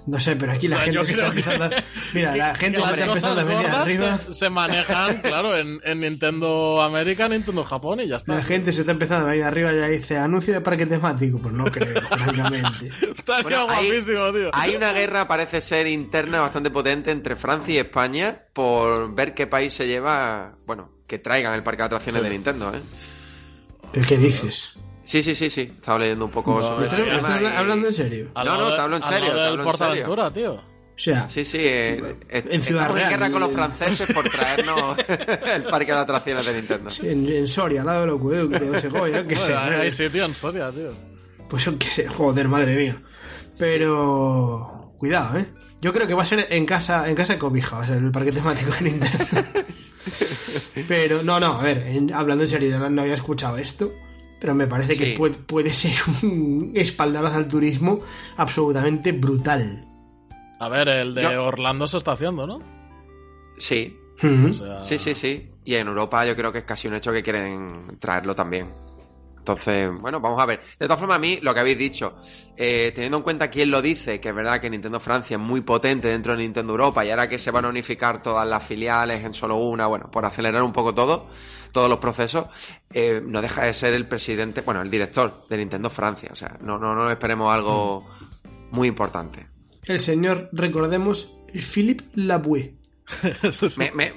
S1: No sé, pero aquí
S3: O
S1: la
S3: sea,
S1: gente
S3: yo
S1: se está
S3: creo que-
S1: empezando a... <laughs> Mira, la gente
S3: las
S1: está
S3: cosas
S1: empezando a venir arriba.
S3: se, se manejan, <laughs> claro, en, en Nintendo América, Nintendo Japón y ya está.
S1: La gente se está empezando a venir arriba y ya dice anuncio de parque temático. Pues no creo, <laughs> francamente.
S3: Estaría
S2: Bueno, hay-
S3: guapísimo, tío.
S2: Hay una guerra, parece ser interna, bastante potente entre Francia y España por ver qué país se lleva, bueno, que traigan el parque de atracciones
S3: Sí.
S2: de Nintendo, ¿eh?
S1: ¿Pero qué dices?
S2: Sí, sí, sí, sí. Estaba leyendo un poco
S3: No,
S2: sobre
S3: ¿Estás-
S2: ese
S1: ¿Estás,
S2: tema
S1: estás
S2: y-
S1: hablando en serio?
S2: No, no, te hablo en serio, te hablo en
S3: Portaventura, tío.
S1: O sea,
S2: Sí, sí, eh, est-
S1: En Ciudad
S2: estamos en
S1: Real.
S2: guerra con los franceses por traernos <laughs> el parque de atracciones de Nintendo.
S1: en, en Soria, al lado del acueducto de Segovia, que sé.
S3: Hay sitio en Soria, tío.
S1: Pues yo qué sé, joder, madre mía. Pero cuidado, ¿eh? Yo creo que va a ser en casa, en casa de cobija, va a ser el parque temático de Nintendo. <laughs> pero no, no, a ver, en- hablando en serio, no, no había escuchado esto, pero me parece que puede, puede ser un espaldarazo al turismo absolutamente brutal.
S3: A ver, el de
S2: Yo-
S3: Orlando se está haciendo, ¿no?
S2: Sí.
S3: O sea,
S2: sí, sí, sí. Y en Europa yo creo que es casi un hecho que quieren traerlo también. Entonces, bueno, vamos a ver. De todas formas, a mí, lo que habéis dicho, eh, teniendo en cuenta quién lo dice, que es verdad que Nintendo Francia es muy potente dentro de Nintendo Europa y ahora que se van a unificar todas las filiales en solo una, bueno, por acelerar un poco todo, todos los procesos, eh, no deja de ser el presidente, bueno, el director de Nintendo Francia. O sea, no, no, no esperemos algo muy importante.
S1: El señor, recordemos, Philippe Laboué. <laughs>
S2: me, me,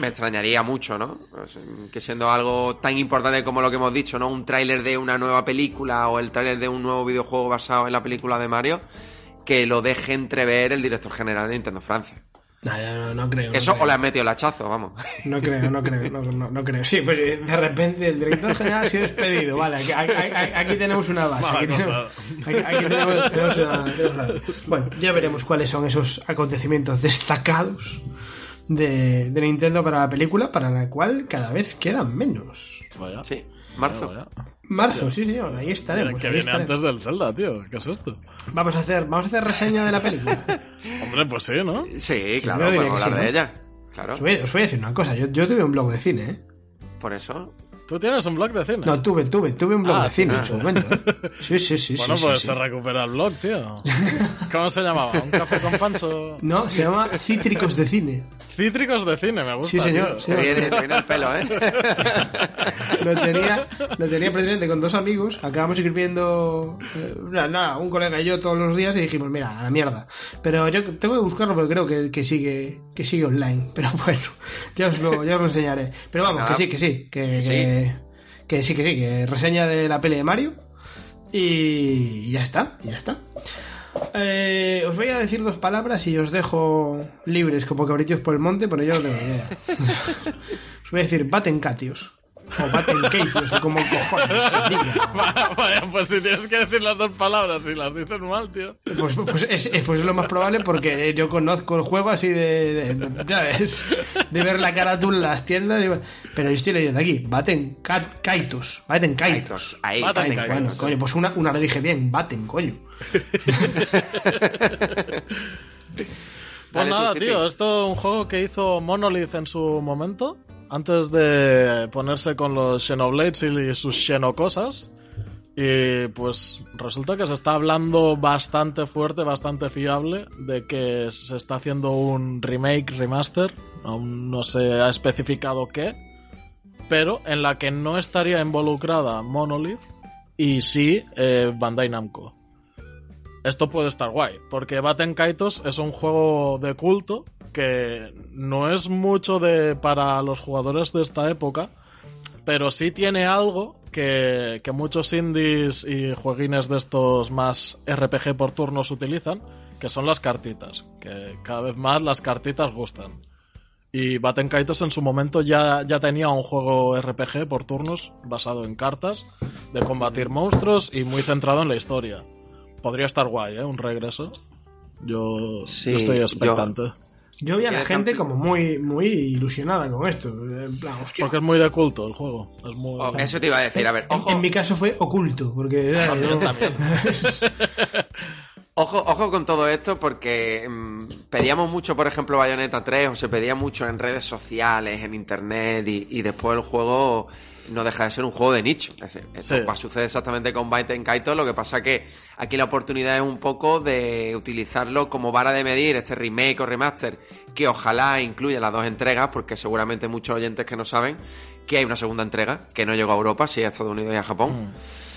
S2: me, extrañaría mucho, ¿no? Pues, que siendo algo tan importante como lo que hemos dicho, ¿no? Un tráiler de una nueva película o el tráiler de un nuevo videojuego basado en la película de Mario, que lo deje entrever el director general de Nintendo Francia.
S1: No, no, creo.
S2: Eso o le has metido el hachazo, vamos. <laughs>
S1: No creo, no creo, no, creo. Sí, pues eh, de repente el director general ha sido despedido. Vale, aquí, tenemos una base. Aquí tenemos, una, Bueno, ya veremos cuáles son esos acontecimientos destacados de, de, Nintendo para la película, para la cual cada vez quedan menos.
S2: Vaya. Sí, marzo.
S1: Marzo, sí, señor, ahí estaremos.
S3: Que viene antes del Zelda, tío. ¿Qué es esto?
S1: Vamos a hacer, vamos a hacer reseña de la película. <laughs>
S3: Hombre, pues sí, ¿no?
S2: Sí, claro, podemos hablar de ella. Claro.
S1: Os voy, os voy, a decir una cosa, yo, yo tuve un blog de cine, ¿eh?
S2: Por eso.
S3: ¿Tú tienes un blog de cine?
S1: No, tuve, tuve, tuve un blog ah, de cine en su momento. <laughs> ¿eh? Sí, sí, sí.
S3: Bueno, pues se recupera el blog, tío. ¿Cómo se llamaba? ¿Un café con pancho?
S1: No, se llama Cítricos de Cine.
S3: Cítricos de cine, me gusta.
S1: Sí, señor.
S2: Sí, viene, el pelo, ¿eh? <laughs>
S1: lo, tenía, lo tenía precisamente con dos amigos. Acabamos escribiendo. Eh, nada, un colega y yo todos los días y dijimos, mira, a la mierda. Pero yo tengo que buscarlo porque creo que, que sigue que sigue online. <laughs> Pero bueno, ya os lo, ya os lo enseñaré. Pero vamos, que sí, que sí. Que, sí. Que, sí, que sí, que reseña de la peli de Mario. Y ya está, ya está. Eh, os voy a decir dos palabras y os dejo libres como cabritos por el monte, pero yo no tengo idea. <laughs> os voy a decir Batencatios. O Batencatios, o como cojones. <laughs>
S3: Vaya, pues si tienes que decir las dos palabras y las dices mal, tío.
S1: Pues, pues, es, pues es lo más probable porque yo conozco el juego así de, de, ¿sabes? De ver la carátula en las tiendas. pero yo estoy leyendo aquí, Baten Kaitos. Baten Kaitos.
S2: Ahí, Baten,
S1: Bueno, coño, pues una, una le dije bien, Baten, coño. <laughs>
S3: pues nada, tío, esto es un juego que hizo Monolith en su momento, antes de ponerse con los Xenoblades y sus Xenocosas. Y pues resulta que se está hablando bastante fuerte, bastante fiable de que se está haciendo un remake, remaster, aún no se ha especificado qué, pero en la que no estaría involucrada Monolith y sí eh, Bandai Namco esto puede estar guay, porque Baten Kaitos es un juego de culto que no es mucho de para los jugadores de esta época, pero sí tiene algo que, que muchos indies y jueguines de estos más RPG por turnos utilizan, que son las cartitas, que cada vez más las cartitas gustan. Y Baten Kaitos en su momento ya, ya tenía un juego RPG por turnos basado en cartas, de combatir monstruos y muy centrado en la historia podría estar guay, ¿eh? Un regreso. Yo, estoy expectante.
S1: Yo, vi a la gente como muy, muy ilusionada con esto.
S3: Porque es muy de culto el juego. Oh,
S2: eso te iba a decir, a ver,
S1: En, mi caso fue oculto, porque... <laughs> <laughs>
S2: Ojo, ojo con todo esto porque mm, pedíamos mucho, por ejemplo, Bayonetta 3 o se pedía mucho en redes sociales, en internet y, después el juego no deja de ser un juego de nicho. Eso sucede exactamente con Byte Kaito, lo que pasa que aquí la oportunidad es un poco de utilizarlo como vara de medir este remake o remaster que ojalá incluya las dos entregas porque seguramente muchos oyentes que no saben que hay una segunda entrega que no llegó a Europa, sí a Estados Unidos y a Japón. Mm.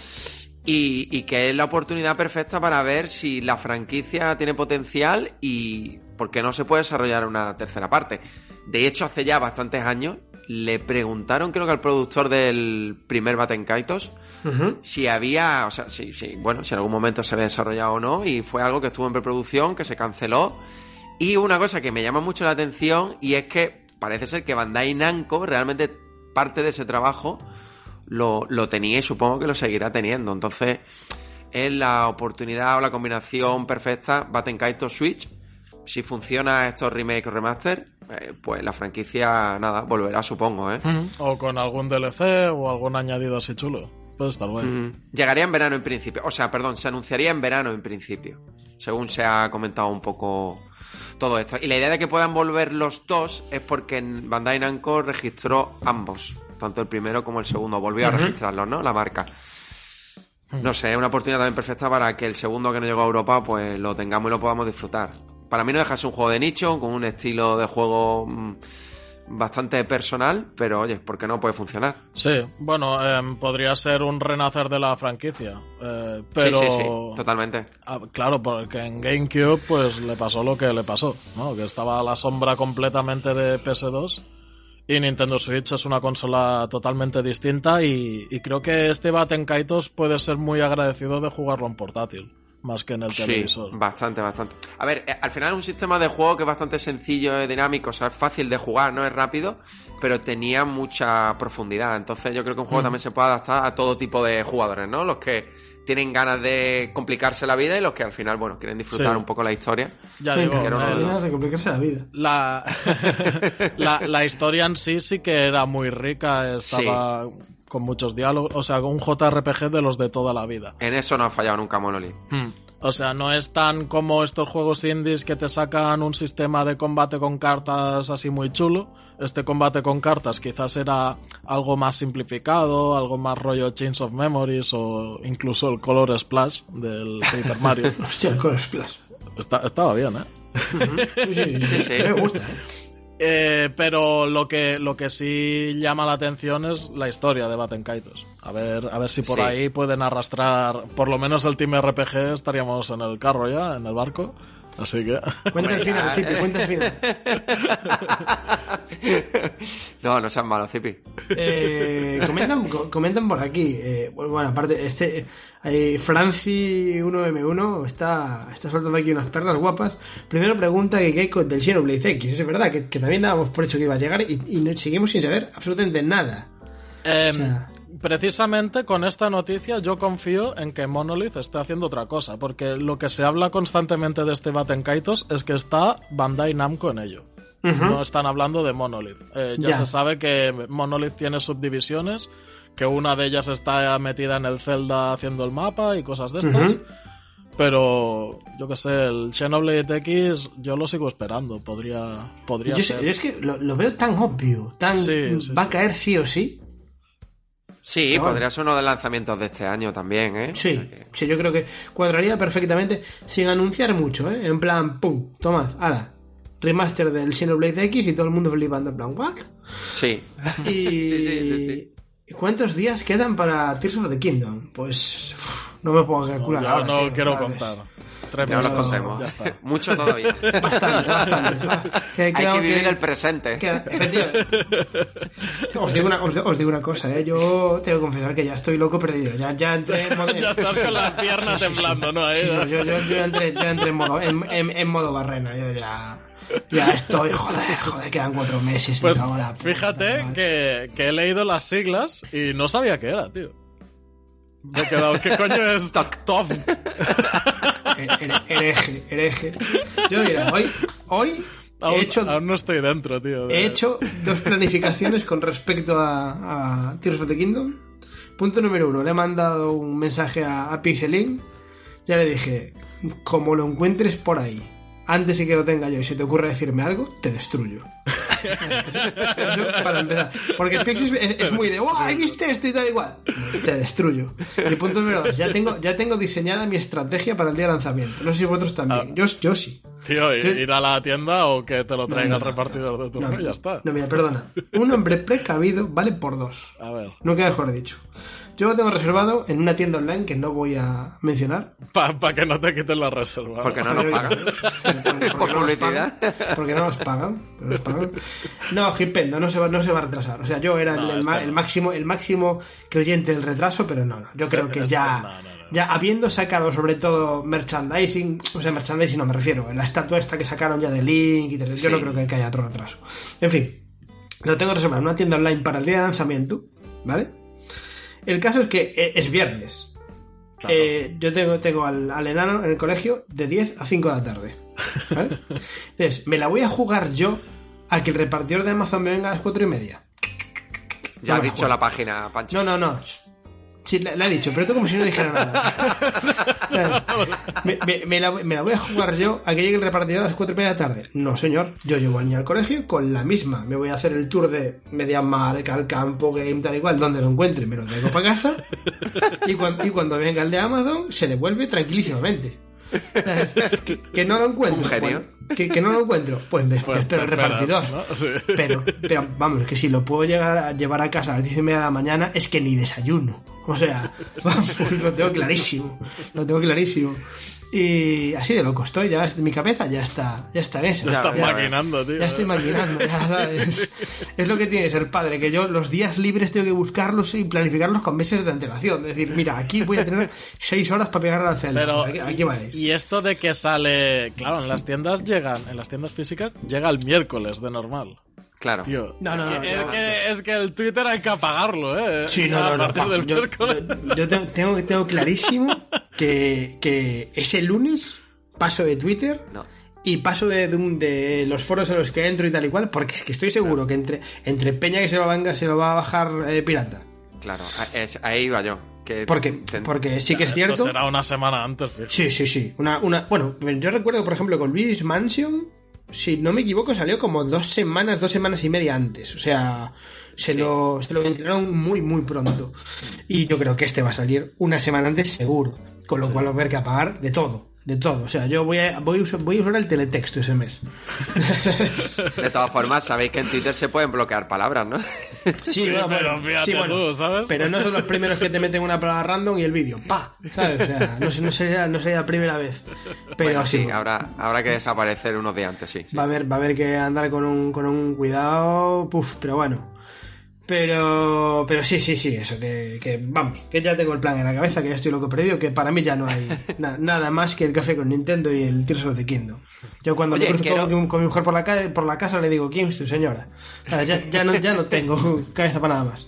S2: Y, que es la oportunidad perfecta para ver si la franquicia tiene potencial y por qué no se puede desarrollar una tercera parte. De hecho, hace ya bastantes años le preguntaron, creo que al productor del primer Baten Kaitos, si había, o sea, si, si, bueno, si en algún momento se había desarrollado o no, y fue algo que estuvo en preproducción, que se canceló. Y una cosa que me llama mucho la atención, y es que parece ser que Bandai Namco realmente parte de ese trabajo lo, tenía y supongo que lo seguirá teniendo. Entonces, es la oportunidad o la combinación perfecta Baten Kaito Switch. Si funciona estos remake o remaster, eh, pues la franquicia, nada, volverá, supongo, ¿eh?
S3: O con algún DLC o algún añadido así chulo. Puede estar bueno.
S2: Llegaría en verano en principio. O sea, perdón, se anunciaría en verano en principio. Según se ha comentado un poco todo esto. Y la idea de que puedan volver los dos es porque Bandai Namco registró ambos tanto el primero como el segundo. Volvió a registrarlos, ¿no? La marca. No sé, es una oportunidad también perfecta para que el segundo que no llegó a Europa, pues lo tengamos y lo podamos disfrutar. Para mí no deja de ser un juego de nicho, con un estilo de juego mm, bastante personal, pero oye, ¿por qué no puede funcionar?
S3: Sí, bueno, em, podría ser un renacer de la franquicia, eh, pero...
S2: Sí, sí, sí, totalmente.
S3: Ah, claro, porque en GameCube pues le pasó lo que le pasó, ¿no? Que estaba a la sombra completamente de PS2 y Nintendo Switch es una consola totalmente distinta y, y creo que este Baten Kaitos puede ser muy agradecido de jugarlo en portátil más que en el televisor.
S2: bastante, bastante. A ver, eh, al final es un sistema de juego que es bastante sencillo, dinámico, o sea, es fácil de jugar, no es rápido, pero tenía mucha profundidad. Entonces yo creo que un juego también se puede adaptar a todo tipo de jugadores, ¿no? Los que tienen ganas de complicarse la vida y los que al final, bueno, quieren disfrutar un poco la historia.
S1: Ya digo, que no, ganas de complicarse la vida. <laughs>
S3: La, la, historia en sí sí que era muy rica, estaba con muchos diálogos, o sea, un JRPG de los de toda la vida.
S2: En eso no ha fallado nunca Monolith.
S3: Hmm. O sea, no es tan como estos juegos indies que te sacan un sistema de combate con cartas así muy chulo. Este combate con cartas quizás era algo más simplificado, algo más rollo Chains of Memories o incluso el Color Splash del <laughs> Super Mario.
S1: Hostia, el Color Splash.
S3: estaba bien, ¿eh?
S1: sí, sí, sí, sí, me gusta. ¿eh?
S3: Eh, pero lo que, lo que sí llama la atención es la historia de Baten Kaitos. A ver, a ver si por ahí pueden arrastrar, por lo menos el Team RPG, estaríamos en el carro ya, en el barco. Así que.
S1: Cuenta el final, Zipi, cuenta el final. <laughs>
S2: no, no sean malos, Zipi.
S1: Eh, comentan, comentan por aquí. Eh, bueno, aparte, este. Eh, Franci 1M1 está, está soltando aquí unas perlas guapas. Primero pregunta que hay del Xenoblade X. Es verdad que, también dábamos por hecho que iba a llegar y, y seguimos sin saber absolutamente nada.
S3: Eh, precisamente con esta noticia yo confío en que Monolith esté haciendo otra cosa, porque lo que se habla constantemente de este Baten Kaitos es que está Bandai Namco en ello. No están hablando de Monolith. Eh, ya, se sabe que Monolith tiene subdivisiones, que una de ellas está metida en el Zelda haciendo el mapa y cosas de estas. Pero yo que sé, el Xenoblade X yo lo sigo esperando, podría, podría ser.
S1: es que lo, veo tan obvio, tan va a caer sí o sí.
S2: Sí, podría ser uno de los lanzamientos de este año también, ¿eh?
S1: Sí, sí, yo creo que cuadraría perfectamente sin anunciar mucho, ¿eh? En plan, pum, tomad, ala, remaster del Xenoblade X y todo el mundo flipando en plan, ¿what?
S2: Sí.
S1: Y... <laughs> sí, sí, sí, ¿Cuántos días quedan para Tears of the Kingdom? Pues no me puedo calcular.
S3: No, no quiero contar.
S2: Tres ya los contemos. <laughs> Mucho todavía.
S1: Bastante, bastante.
S2: Hay que vivir el presente.
S1: os, digo una, os, digo una cosa, ¿eh? yo tengo que confesar que ya estoy loco perdido. Ya, ya entré en
S3: modo... ya estás con las piernas temblando, ¿no?
S1: yo, yo, yo, entré, yo entré en modo, en, en, modo barrena. Yo ya... Ya estoy, joder, joder, quedan cuatro meses.
S3: Pues fíjate que, que he leído las siglas y no sabía qué era, tío. Me he quedado, ¿qué coño es TOF? <laughs>
S1: hereje, hereje. Yo mira, hoy, hoy
S3: he
S1: hecho,
S3: aún no estoy dentro, tío.
S1: He hecho dos planificaciones con respecto a, a Tears of the Kingdom. Punto número uno, le he mandado un mensaje a, a Pixelin. Ya le dije, como lo encuentres por ahí, antes de que lo tenga yo y se te ocurre decirme algo, te destruyo. para empezar. Porque Pixis es, muy de, ¡Wow! ¿Viste esto y tal igual? Te destruyo. Y punto número dos, ya tengo, ya tengo diseñada mi estrategia para el día de lanzamiento. No sé si vosotros también. Ah. Yo, yo sí.
S3: Tío, ir a la tienda o que te lo traiga el repartidor de tu no, ya está.
S1: No, mira, perdona. Un hombre precavido vale por dos.
S3: A ver.
S1: Nunca mejor dicho. Yo lo tengo reservado en una tienda online que no voy a mencionar.
S3: Para que no te quiten la reserva.
S2: Porque no nos pagan. Por publicidad.
S1: Porque no nos pagan. No, Hipendo, no se, va, no se va a retrasar. O sea, yo era el, máximo, el máximo creyente del retraso, pero no, no. Yo creo que ya, ya habiendo sacado sobre todo merchandising, o sea, merchandising no me refiero, en la estatua esta que sacaron ya de Link y tal, yo no creo que haya otro retraso. En fin, lo tengo reservado en una tienda online para el día de lanzamiento, ¿vale? El caso es que eh, es viernes. Eh, yo tengo, tengo al, enano en el colegio de 10 a 5 de la tarde. <laughs> Entonces, me la voy a jugar yo a que el repartidor de Amazon me venga a las 4 y media.
S2: Ya ha dicho la página, Pancho.
S1: No, no, no. Sí, la, la he dicho, pero tú como si no dijera nada. <laughs> Me, me- me la, me la voy a jugar yo a que llegue el repartidor a las 4 y media de la tarde. No, señor. Yo llevo al niño al colegio con la misma. Me voy a hacer el tour de Mediamar, al campo, game, tal y cual, donde lo encuentre. Me lo traigo para casa. Y cuando, y cuando venga el de Amazon, se devuelve tranquilísimamente. Que, que no lo encuentro.
S2: Un genio.
S1: Pues, que, que no lo encuentro. Pues me
S3: Pues
S1: espero el repartidor.
S3: ¿no? Sí.
S1: Pero, pero vamos, que si lo puedo llegar a llevar a casa a las 10 y media de la mañana, es que ni desayuno. O sea, vamos, <laughs> lo tengo clarísimo. Lo tengo clarísimo. Y así de loco estoy, ya mi cabeza ya está, ya está en esa.
S3: Ya estás
S2: ya,
S3: maquinando, tío.
S1: Ya estoy maquinando, ya <laughs> sabes. Es lo que tiene que ser padre, que yo los días libres tengo que buscarlos y planificarlos con meses de antelación. Es decir, mira, aquí voy a tener <laughs> 6 horas para pegar a la celda.
S3: Pero,
S1: aquí, aquí vais.
S3: y esto de que sale, claro, en las tiendas llegan, en las tiendas físicas llega el miércoles de normal.
S2: Claro.
S3: Tío,
S1: No, no, no,
S3: es,
S1: no.
S3: que, es que el Twitter hay que apagarlo, ¿eh?
S1: Sí, no,
S3: a
S1: no, no. pa-
S3: del
S1: yo, yo- yo tengo, tengo, tengo clarísimo que, que ese lunes paso de Twitter
S2: No.
S1: y paso de, de un- de los foros en los que entro y tal y cual, porque es que estoy seguro que entre, entre Peña que se lo, venga, se lo va a bajar eh, pirata.
S2: Claro, a- es- ahí iba yo. Que
S1: Porque,
S2: ten-
S1: porque sí que es
S3: Esto
S1: cierto.
S3: será una semana antes.
S1: Sí, sí, sí. Una, una, bueno, yo recuerdo, por ejemplo, con Luis Mansion, si no me equivoco, salió como dos semanas, dos semanas y media antes. O sea, se,
S2: Sí.
S1: lo, se lo ventilaron muy, muy pronto. Y yo creo que este va a salir una semana antes seguro. Con lo cual va a haber que apagar de todo. De todo. O sea, yo voy a, voy a, usar, voy a usar el teletexto ese mes. <laughs>
S2: De todas formas, sabéis que en Twitter se pueden bloquear palabras, ¿no? <laughs>
S1: Sí, bueno,
S3: pero fíjate tú, ¿sabes?
S1: Pero no son los primeros que te meten una palabra random y el vídeo. ¡Pa! ¿Sabes? O sea, no, sé- no, sería, no sería la primera vez. Pero
S2: Bueno,
S1: sí.
S2: habrá, habrá que desaparecer unos días antes, sí. sí.
S1: Va a haber, va a haber que andar con un, con un cuidado, puf, pero bueno. Pero, pero sí, sí, sí, eso, que, que vamos, que ya tengo el plan en la cabeza, que ya estoy loco perdido, que para mí ya no hay <laughs> na- nada más que el café con Nintendo y el Tears of the Kingdom. Yo cuando
S2: Oye,
S1: me cruzo
S2: quiero-
S1: con, con mi mujer por la, calle, por la casa le digo, ¿quién es tu señora? O sea, ya, ya, no, ya no tengo <laughs> cabeza para nada más.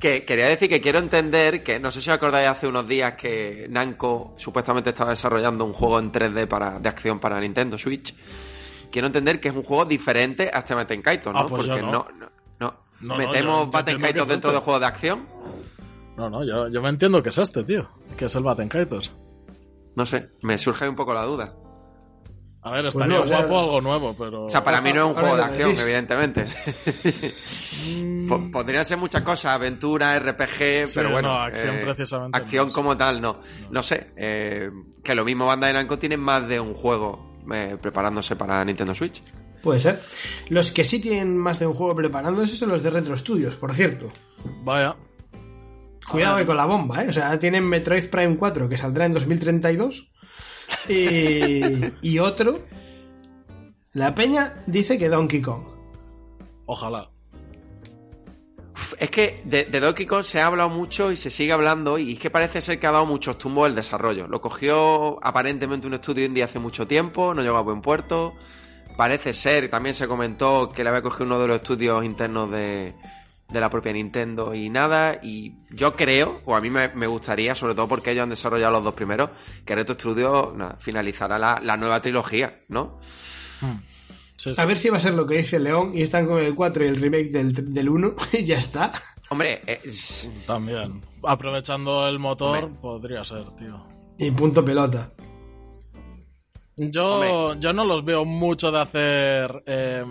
S2: Que quería decir que quiero entender que, no sé si os acordáis hace unos días que Namco supuestamente estaba desarrollando un juego en 3D para, de acción para Nintendo Switch. Quiero entender que es un juego diferente a este Baten Kaito, ¿no?
S3: Ah, pues yo
S2: Porque
S3: no.
S2: no, no, no.
S3: No, no,
S2: metemos
S3: yo- yo
S2: Baten
S3: entiendo que
S2: Kaito
S3: es
S2: dentro
S3: este.
S2: de juegos de acción.
S3: No, no, yo, yo me entiendo que es este, tío. Que es el Batten Kaitos.
S2: No sé, me surge un poco la duda.
S3: A ver,
S1: Pues
S3: estaría
S1: no, o sea-
S3: guapo algo nuevo, pero...
S2: O sea, para mí no es un juego de acción,
S1: decís.
S2: evidentemente. <laughs> Po- Podrían ser muchas cosas, aventura, RPG, pero bueno.
S3: no, acción
S2: eh,
S3: precisamente
S2: Acción
S3: no.
S2: como tal, no. No sé, eh, que lo mismo Bandai Namco tiene más de un juego eh, preparándose para Nintendo Switch.
S1: Puede ser. Los que sí tienen más de un juego preparándose son los de Retro Studios, por cierto.
S3: Vaya.
S1: Cuidado que con la bomba, ¿eh? O sea, tienen Metroid Prime 4 que saldrá en 2032. Y, y otro. La peña dice que Donkey Kong.
S3: Ojalá.
S2: Uf, Es que de, de Donkey Kong se ha hablado mucho y se sigue hablando y es que parece ser que ha dado muchos tumbos el desarrollo. Lo cogió aparentemente un estudio indie hace mucho tiempo, no llegó a buen puerto. Parece ser, también se comentó que le había cogido uno de los estudios internos de, de la propia Nintendo y nada. Y yo creo, o a mí me, me gustaría, sobre todo porque ellos han desarrollado los dos primeros, que Retro Studio nada, finalizará la, la nueva trilogía, ¿no?
S3: Sí, sí.
S1: A ver si va a ser lo que dice León y están con el 4 y el remake del, del 1 <laughs> y ya está.
S2: Hombre, eh, es-
S3: También. Aprovechando el motor,
S2: Hombre.
S3: podría ser, tío.
S1: Y punto pelota.
S3: Yo, yo no los veo mucho de hacer eh,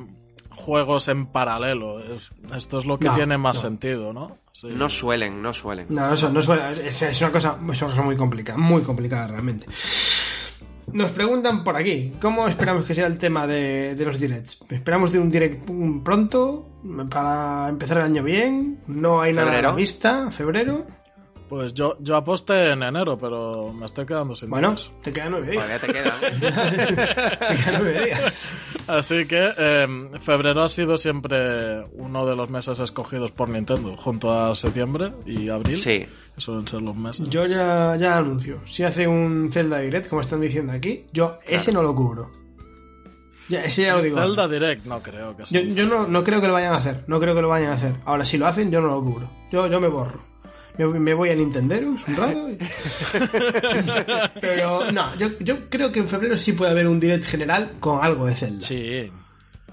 S3: juegos en paralelo. Es- esto es lo que
S1: No,
S3: tiene más
S1: no.
S3: sentido, ¿no? Sí.
S2: no suelen, no suelen.
S1: No, eso no suena- es, es una cosa, es una cosa muy complicada, muy complicada realmente. Nos preguntan por aquí, ¿cómo esperamos que sea el tema de, de los directs? ¿Esperamos de un direct pronto para empezar el año bien? ¿No hay nada a la vista? ¿Febrero?
S3: Pues yo, yo aposté en enero, pero me estoy quedando sin
S1: Bueno,
S3: días.
S1: te quedan nueve días.
S2: Todavía te quedan. <laughs>
S1: Te quedan nueve días.
S3: Así que eh, febrero ha sido siempre uno de los meses escogidos por Nintendo, junto a septiembre y abril.
S2: Sí.
S3: que suelen ser los meses.
S1: Yo ya, ya anuncio, si hace un Zelda Direct, como están diciendo aquí, yo ese no lo cubro. Ya, ese ya lo digo.
S3: Zelda Direct, no creo que
S1: Yo,
S3: sea.
S1: yo no, no creo que lo vayan a hacer, no creo que lo vayan a hacer. Ahora, si lo hacen, yo no lo cubro. Yo, yo me borro. Me, me voy a Nintenderos un rato. y- <laughs> Pero no, yo, yo creo que en febrero sí puede haber un direct general con algo de Zelda.
S3: Sí.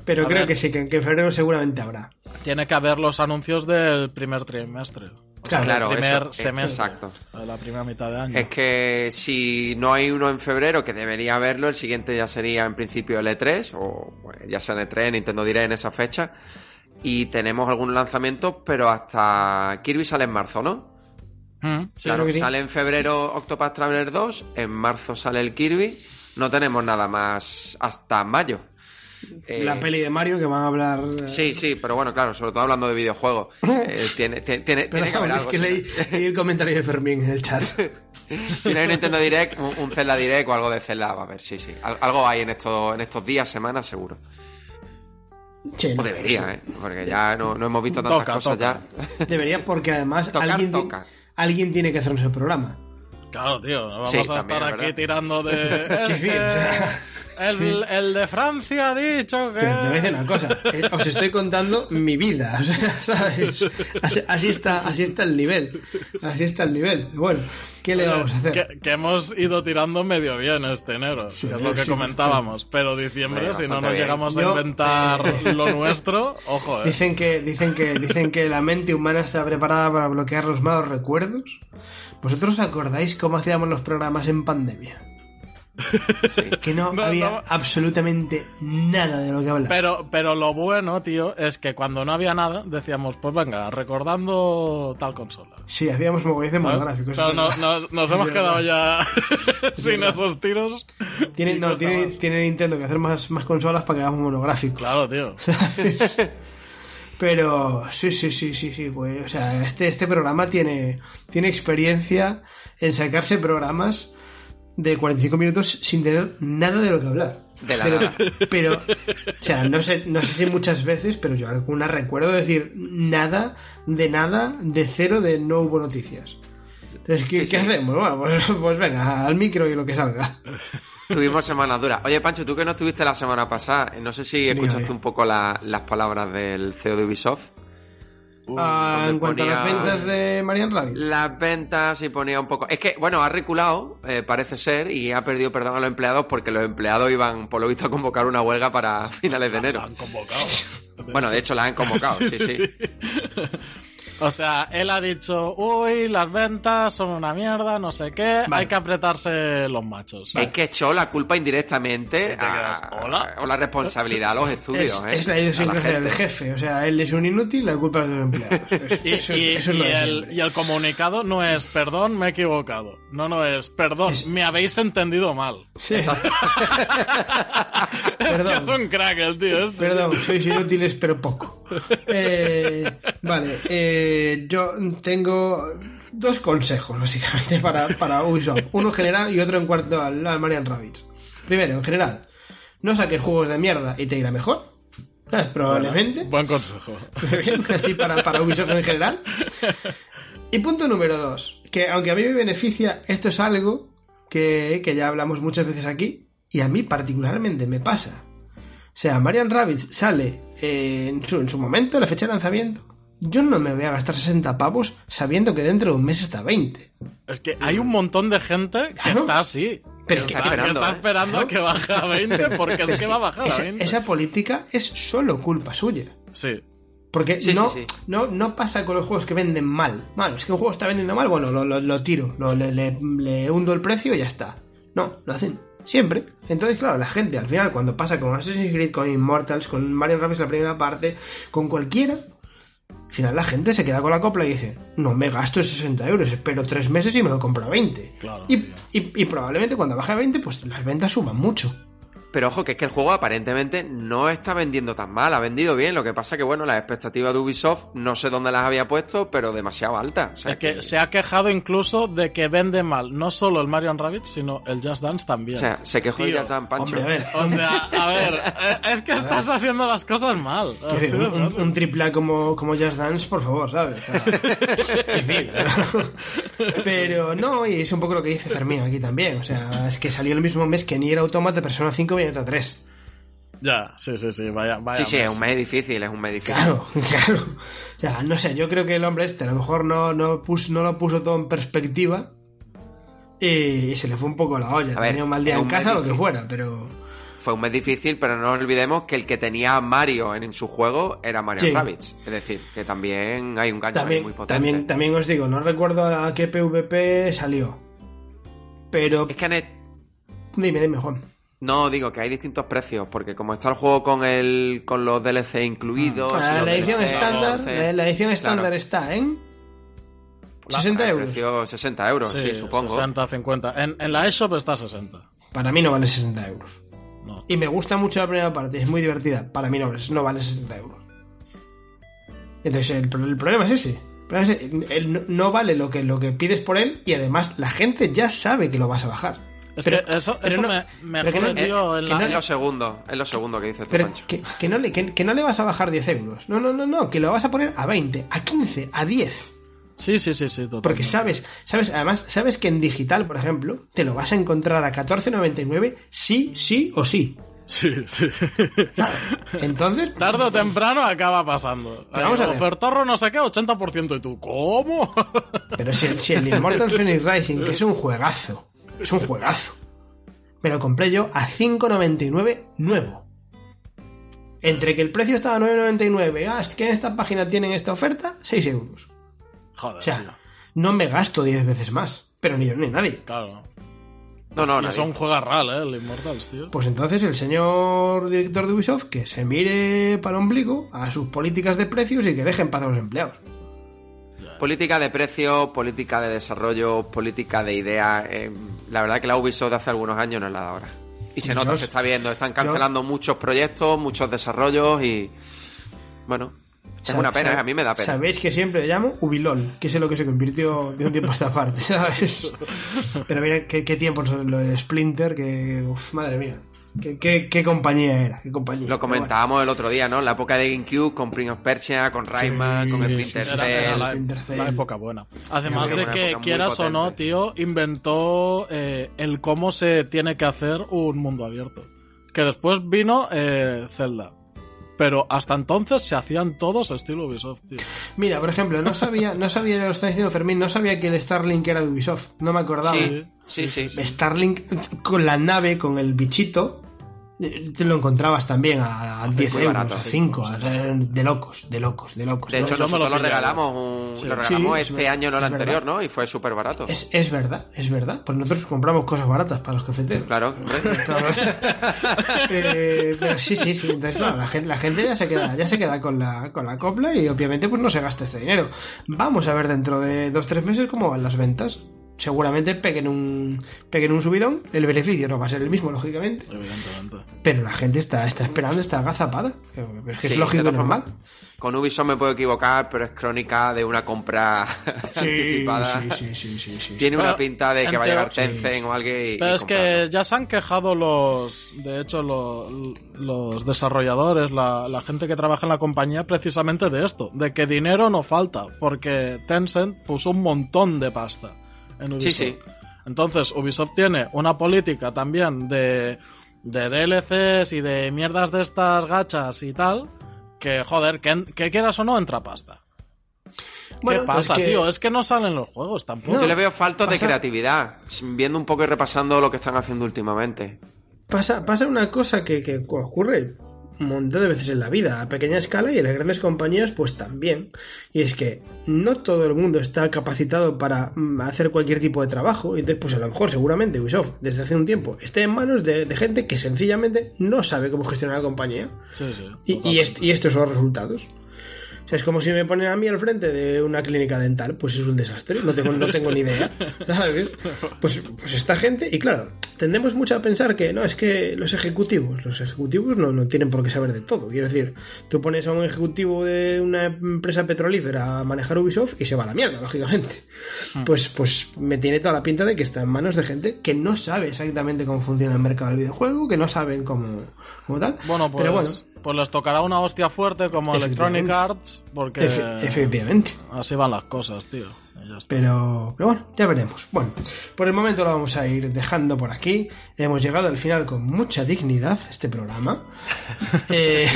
S1: Pero
S3: A
S1: creo
S3: ver.
S1: que sí, que, que en febrero seguramente habrá.
S3: Tiene que haber los anuncios del primer trimestre. O sea,
S2: Claro,
S3: el primer
S2: eso, eh,
S3: semestre.
S2: exacto.
S3: La primera mitad de año.
S2: Es que si no hay uno en febrero, que debería haberlo, el siguiente ya sería en principio el E3, o bueno, ya sea el E3, Nintendo Direct en esa fecha. Y tenemos algunos lanzamientos, pero hasta Kirby sale en marzo, ¿no?
S3: Mm,
S2: claro,
S1: sí.
S2: sale en febrero Octopath Traveler 2, en marzo sale el Kirby, no tenemos nada más hasta mayo. Eh,
S1: La peli de Mario que van a hablar. eh,
S2: Sí, sí, pero bueno, claro, sobre todo hablando de videojuegos. <laughs> eh, tiene, tiene, tiene, tiene que haber
S1: Perdón, es
S2: algo.
S1: que leí, leí el comentario de Fermín en el chat. <laughs>
S2: Si no hay Nintendo Direct, un, un Zelda Direct o algo de Zelda va a haber, sí, sí. Al- algo hay en estos, en estos días, semanas, seguro. O debería, ¿eh? Porque ya no, no hemos visto tantas
S3: Toca,
S2: cosas
S3: toca.
S2: ya.
S1: Debería porque además <laughs>
S2: Tocar,
S1: alguien,
S2: toca.
S1: Alguien tiene que hacernos el programa.
S3: Claro, tío, no vamos
S2: Sí,
S3: a
S2: también,
S3: estar
S2: es
S3: aquí
S2: verdad.
S3: tirando de... <laughs> Es el, de Francia ha dicho que...
S1: Te, te voy a decir una cosa, <laughs> eh, os estoy contando mi vida, o sea, <laughs> ¿sabes? Así, así está, así está el nivel, así está el nivel. Bueno, ¿qué le vamos a hacer?
S3: Que, que hemos ido tirando medio bien este enero,
S1: Sí,
S3: que es lo que
S1: sí,
S3: comentábamos. Pero diciembre,
S2: Bueno,
S3: si no nos
S2: bien.
S3: llegamos a
S1: Yo-
S3: inventar <laughs> lo nuestro, ojo, eh.
S1: Dicen que, dicen que, dicen que la mente humana está preparada para bloquear los malos recuerdos. ¿Vosotros acordáis cómo hacíamos los programas en pandemia?
S2: Sí.
S1: Que no,
S3: No,
S1: había
S3: no.
S1: absolutamente nada de lo que hablar.
S3: Pero, pero lo bueno, tío, es que cuando no había nada, decíamos, pues venga, recordando tal consola.
S1: Sí, hacíamos mogollón monográficos.
S3: Pero no- nos, hemos quedado ya <laughs> <laughs> sin esos tiros.
S1: Tiene, no, Nintendo que hacer más, más consolas para que hagamos monográficos.
S3: Claro, tío.
S1: ¿sabes? <laughs> Pero sí, sí, sí, sí, sí, pues, o sea, este, este programa tiene, tiene experiencia en sacarse programas de 45 minutos sin tener nada de lo que hablar.
S2: De la
S1: pero,
S2: nada.
S1: pero, o sea, no sé, no sé si muchas veces, pero yo alguna recuerdo decir nada, de nada, de cero, de no hubo noticias. Entonces, ¿qué,
S2: Sí,
S1: ¿qué
S2: sí.
S1: hacemos? Bueno, pues, pues venga, al micro y lo que salga.
S2: Tuvimos semanas duras. Oye, Pancho, tú que no estuviste la semana pasada, no sé si escuchaste
S1: Dígame.
S2: un poco la- las palabras del CEO de Ubisoft.
S1: Ah, en cuanto a las ventas de Marian Rabbit.
S2: Las ventas y ponía un poco. Es que, bueno, ha reculado, eh, parece ser, y ha perdido perdón a los empleados porque los empleados iban, por lo visto, a convocar una huelga para <laughs> finales de enero.
S3: La han convocado.
S2: Bueno, de hecho la han convocado, <laughs> sí, sí.
S3: O sea, él ha dicho, uy, las ventas son una mierda, no sé qué,
S1: Vale.
S3: hay que apretarse los machos.
S2: Es que echó la culpa indirectamente a,
S3: "Hola".
S2: o la responsabilidad a los estudios.
S1: Es,
S2: ¿eh?
S1: es la idiosincrasia del jefe. O sea, él es un inútil, la culpa es de los empleados. <laughs> Es-
S3: Y,
S1: es- es
S3: el, comunicado no es, perdón, me he equivocado. No, no es, perdón,
S1: Es-
S3: me habéis entendido mal.
S1: Sí.
S3: Es <laughs> <laughs>
S1: Perdón.
S3: que es un crack el tío este.
S1: Perdón, sois inútiles, pero poco. <laughs> Eh, vale, eh, yo tengo dos consejos, básicamente, para, para Ubisoft. Uno general y otro en cuanto al, al Marian Rabbids. Primero, en general, no saques juegos de mierda y te irá mejor. ¿Sabes? Probablemente.
S3: Buen consejo. <laughs>
S1: Bien, así para, para Ubisoft en general. Y punto número dos, que aunque a mí me beneficia, esto es algo que, que ya hablamos muchas veces aquí, y a mí particularmente me pasa. O sea, Marian Rabbids sale eh, en, su, en su momento, la fecha de lanzamiento. Yo no me voy a gastar 60 pavos sabiendo que dentro de un mes está 20.
S3: Es que hay un montón de gente que
S1: Claro.
S3: está así.
S1: Pero
S3: que
S1: que-
S3: está, que
S2: esperando,
S3: está
S2: ¿eh?
S3: esperando a que baje a 20 porque es que va a bajar a
S1: esa,
S3: 20.
S1: esa política es solo culpa suya.
S3: Sí.
S1: Porque
S2: Sí,
S1: no,
S2: sí, sí.
S1: No, no pasa con los juegos que venden mal. Bueno, es que un juego está vendiendo mal, bueno, lo, lo- lo tiro, lo- le, le- le hundo el precio y ya está. No, lo hacen siempre. Entonces, claro, la gente al final, cuando pasa con Assassin's Creed, con Immortals, con Mario Rabbids la primera parte, con cualquiera, al final la gente se queda con la copla y dice, no me gasto 60 euros, espero tres meses y me lo compro a 20.
S3: Claro,
S1: y, y- y probablemente cuando baje a 20, pues las ventas suman mucho.
S2: Pero ojo, que es que el juego aparentemente no está vendiendo tan mal, ha vendido bien. Lo que pasa que, bueno, las expectativas de Ubisoft no sé dónde las había puesto, pero demasiado altas. O sea,
S3: Es que se ha quejado incluso de que vende mal no solo el Mario Rabbit, sino el Just Dance también.
S2: o sea, se quejó
S3: Tío,
S2: ya tan pancho.
S1: Hombre, a ver,
S3: O sea, a ver, eh, es que estás haciendo las cosas mal. Así de
S1: un, triple A como, como Just Dance, por favor, ¿sabes? <laughs> Pero, no, y es un poco lo que dice Fermín aquí también. O sea, es que salió el mismo mes que Nier Automata Persona 5 Bayonetta 3.
S3: Ya, sí, sí, sí, vaya, vaya.
S2: Sí, sí,
S3: mes.
S2: es un mes difícil, es un mes difícil.
S1: Claro, <laughs> claro. O sea, no sé, yo creo que el hombre este a lo mejor no, no, pus- no lo puso todo en perspectiva y se le fue un poco la olla.
S2: A ver,
S1: Tenía un mal día en casa,
S2: mes
S1: lo que
S2: difícil.
S1: fuera, pero...
S2: fue un mes difícil, pero no olvidemos que el que tenía a Mario en, su juego era Mario
S1: Sí.
S2: Rabbids. Es decir, que también hay un gancho
S1: También,
S2: muy potente.
S1: también, también os digo, no recuerdo a qué PvP salió. Pero
S2: Es que en el-
S1: dime, dime, Juan.
S2: No, digo que hay distintos precios, porque como está el juego con el con los DLC incluidos...
S1: Ah,
S2: los
S1: la edición
S2: DLC,
S1: estándar, la, la edición estándar
S2: claro,
S1: está en
S2: la-
S1: 60
S2: el
S1: euros.
S2: precio 60 euros, sí, supongo.
S3: 60, 50. En, en la eShop está 60.
S1: Para mí no vale 60 euros.
S3: No.
S1: Y me gusta mucho la primera parte, es muy divertida. Para mí no, no vale 60 euros. Entonces el, pro- el problema es ese. El problema es ese. Él no, no vale lo que, lo que pides por él y además la gente ya sabe que lo vas a bajar.
S3: Es
S1: Pero-
S3: que eso,
S1: pero
S3: eso
S1: no-
S3: me, me
S1: pero
S3: jode,
S1: no-
S3: tío,
S2: Eh,
S3: en
S2: que
S3: la-
S2: no es lo segundo, es lo segundo que dice tu
S1: Pero
S2: Pancho.
S1: que, que no le, que, que no le vas a bajar 10 euros. No, no, no, no, que lo vas a poner a 20, a 15, a 10.
S3: Sí, sí, sí, sí, totalmente.
S1: Porque sabes, sabes, además, sabes que en digital, por ejemplo, te lo vas a encontrar a 14.99 sí, sí o sí.
S3: Sí, sí.
S1: Claro. Entonces,
S3: Tarde o temprano acaba pasando.
S1: Pero vamos a ver.
S3: Ofertorro no sé qué, 80% y tú, ¿cómo?
S1: pero si, el- si el Immortal Phoenix Rising, que es un juegazo, es un juegazo, me lo compré yo a 5.99 nuevo. Entre que el precio estaba a 9.99, ah, es que en esta página tienen esta oferta, 6 euros.
S3: Joder,
S1: O
S3: tío.
S1: sea, no me gasto 10 veces más, pero ni yo ni nadie.
S3: Claro.
S2: No, no,
S3: es un juego real, ¿eh? El Immortals, tío.
S1: Pues entonces el señor director de Ubisoft que se mire para el ombligo a sus políticas de precios y que dejen paz a los empleados.
S2: Política de precio, política de desarrollo, política de idea. eh, la verdad que la Ubisoft de hace algunos años no es la de ahora. Y se nota, se está viendo. Están cancelando muchos proyectos, muchos desarrollos y. Bueno, es una pena, a mí me da pena.
S1: Sabéis que siempre le llamo Ubilol, que es lo que se convirtió de un tiempo a esta parte, <laughs> ¿sabes? <laughs> Pero mira qué, qué tiempo lo de Splinter, que. uf, madre mía. Qué, qué- qué compañía era, qué compañía.
S2: Lo comentábamos el otro día, ¿no? La época de GameCube con Prince of Persia, con Rayman, con
S1: sí,
S2: Splinter
S1: sí, sí,
S2: Cell.
S3: la, la época buena. Además de que, quieras o no, tío, inventó eh, el cómo se tiene que hacer un mundo abierto. Que después vino eh, Zelda. Pero hasta entonces se hacían todos estilo Ubisoft, tío.
S1: Mira, por ejemplo, no sabía, no sabía, lo está diciendo Fermín, no sabía que el Starlink era de Ubisoft. No me acordaba.
S2: Sí, sí, sí.
S1: Starlink con la nave, con el bichito, te lo encontrabas también a, a 10
S2: muy
S1: euros,
S2: barato,
S1: a
S2: sí,
S1: 5, de locos, de locos, de locos.
S2: De hecho,
S3: lo
S2: nosotros lo regalamos, un-
S3: Sí.
S2: lo regalamos
S1: Sí,
S2: este año, no el anterior,
S1: verdad.
S2: ¿no? Y fue súper barato.
S1: Es, es verdad, es verdad. Pues nosotros compramos cosas baratas para los cafeteros.
S2: Claro. <laughs>
S1: Claro. <laughs> Eh, pero sí, sí, sí. Entonces, claro, la gente, la gente ya se queda, ya se queda con la, con la copla y obviamente pues no se gasta este dinero. Vamos a ver dentro de dos tres meses cómo van las ventas. Seguramente peguen un, peguen un subidón. El beneficio no va a ser el mismo, lógicamente.
S3: Evidentemente.
S1: Pero la gente está, está esperando, está agazapada. Es que
S2: Sí,
S1: es lógico y normal.
S2: Con Ubisoft me puedo equivocar, pero es crónica de una compra <laughs>
S1: Sí,
S2: anticipada.
S1: sí, sí, sí, sí, sí.
S2: Tiene una pinta de que va a llegar Tencent o alguien y,
S3: Pero
S2: y
S3: es que ya se han quejado los, de hecho, lo- los, desarrolladores, la, la gente que trabaja en la compañía, precisamente de esto, de que dinero no falta, porque Tencent puso un montón de pasta en Ubisoft.
S2: Sí, sí.
S3: Entonces, Ubisoft tiene una política también de, de DLCs y de mierdas de estas gachas y tal, que, joder, que, que quieras o no, entra pasta.
S1: Bueno,
S3: ¿Qué pasa,
S1: pues que-
S3: tío? Es que no salen los juegos tampoco.
S2: Yo le veo faltos de
S1: pasa-
S2: creatividad, viendo un poco y repasando lo que están haciendo últimamente.
S1: Pasa, pasa una cosa que, que ocurre un montón de veces en la vida, a pequeña escala y en las grandes compañías pues también. Y es que no todo el mundo está capacitado para mm, hacer cualquier tipo de trabajo. Y entonces pues a lo mejor seguramente Ubisoft desde hace un tiempo esté en manos de, de gente que sencillamente no sabe cómo gestionar la compañía.
S3: Sí, sí.
S1: Y, y, est- y estos son los resultados. O sea, es como si me ponen a mí al frente de una clínica dental, pues es un desastre, no tengo, no tengo ni idea, <laughs> ¿sabes? Pues, pues esta gente, y claro, tendemos mucho a pensar que no, es que los ejecutivos, los ejecutivos no, no tienen por qué saber de todo. Quiero decir, tú pones a un ejecutivo de una empresa petrolífera a manejar Ubisoft y se va a la mierda, lógicamente. Pues, pues me tiene toda la pinta de que está en manos de gente que no sabe exactamente cómo funciona el mercado del videojuego, que no saben cómo, cómo tal.
S3: Bueno, pues,
S1: Pero bueno,
S3: pues les tocará una hostia fuerte como Electronic. Arts, porque
S1: efe- efectivamente.
S3: así van las cosas, tío.
S1: Pero bueno, ya veremos. Bueno, por el momento lo vamos a ir dejando por aquí. Hemos llegado al final con mucha dignidad este programa. <laughs> Eh,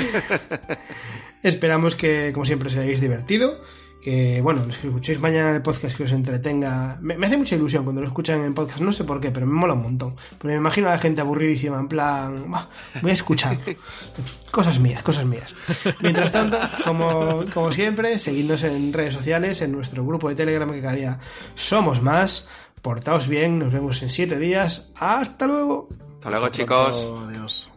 S1: <laughs> esperamos que, como siempre, os hayáis divertido. Que, bueno, los que escuchéis mañana el podcast que os entretenga. Me, me hace mucha ilusión cuando lo escuchan en podcast, no sé por qué, pero me mola un montón. Porque me imagino a la gente aburridísima, en plan, "Bah, voy a escuchar. <laughs> cosas mías, cosas mías. Mientras tanto, como, como siempre, seguidnos en redes sociales, en nuestro grupo de Telegram, que cada día somos más. Portaos bien, nos vemos en siete días. ¡Hasta luego!
S2: Hasta luego, chicos.
S3: Adiós.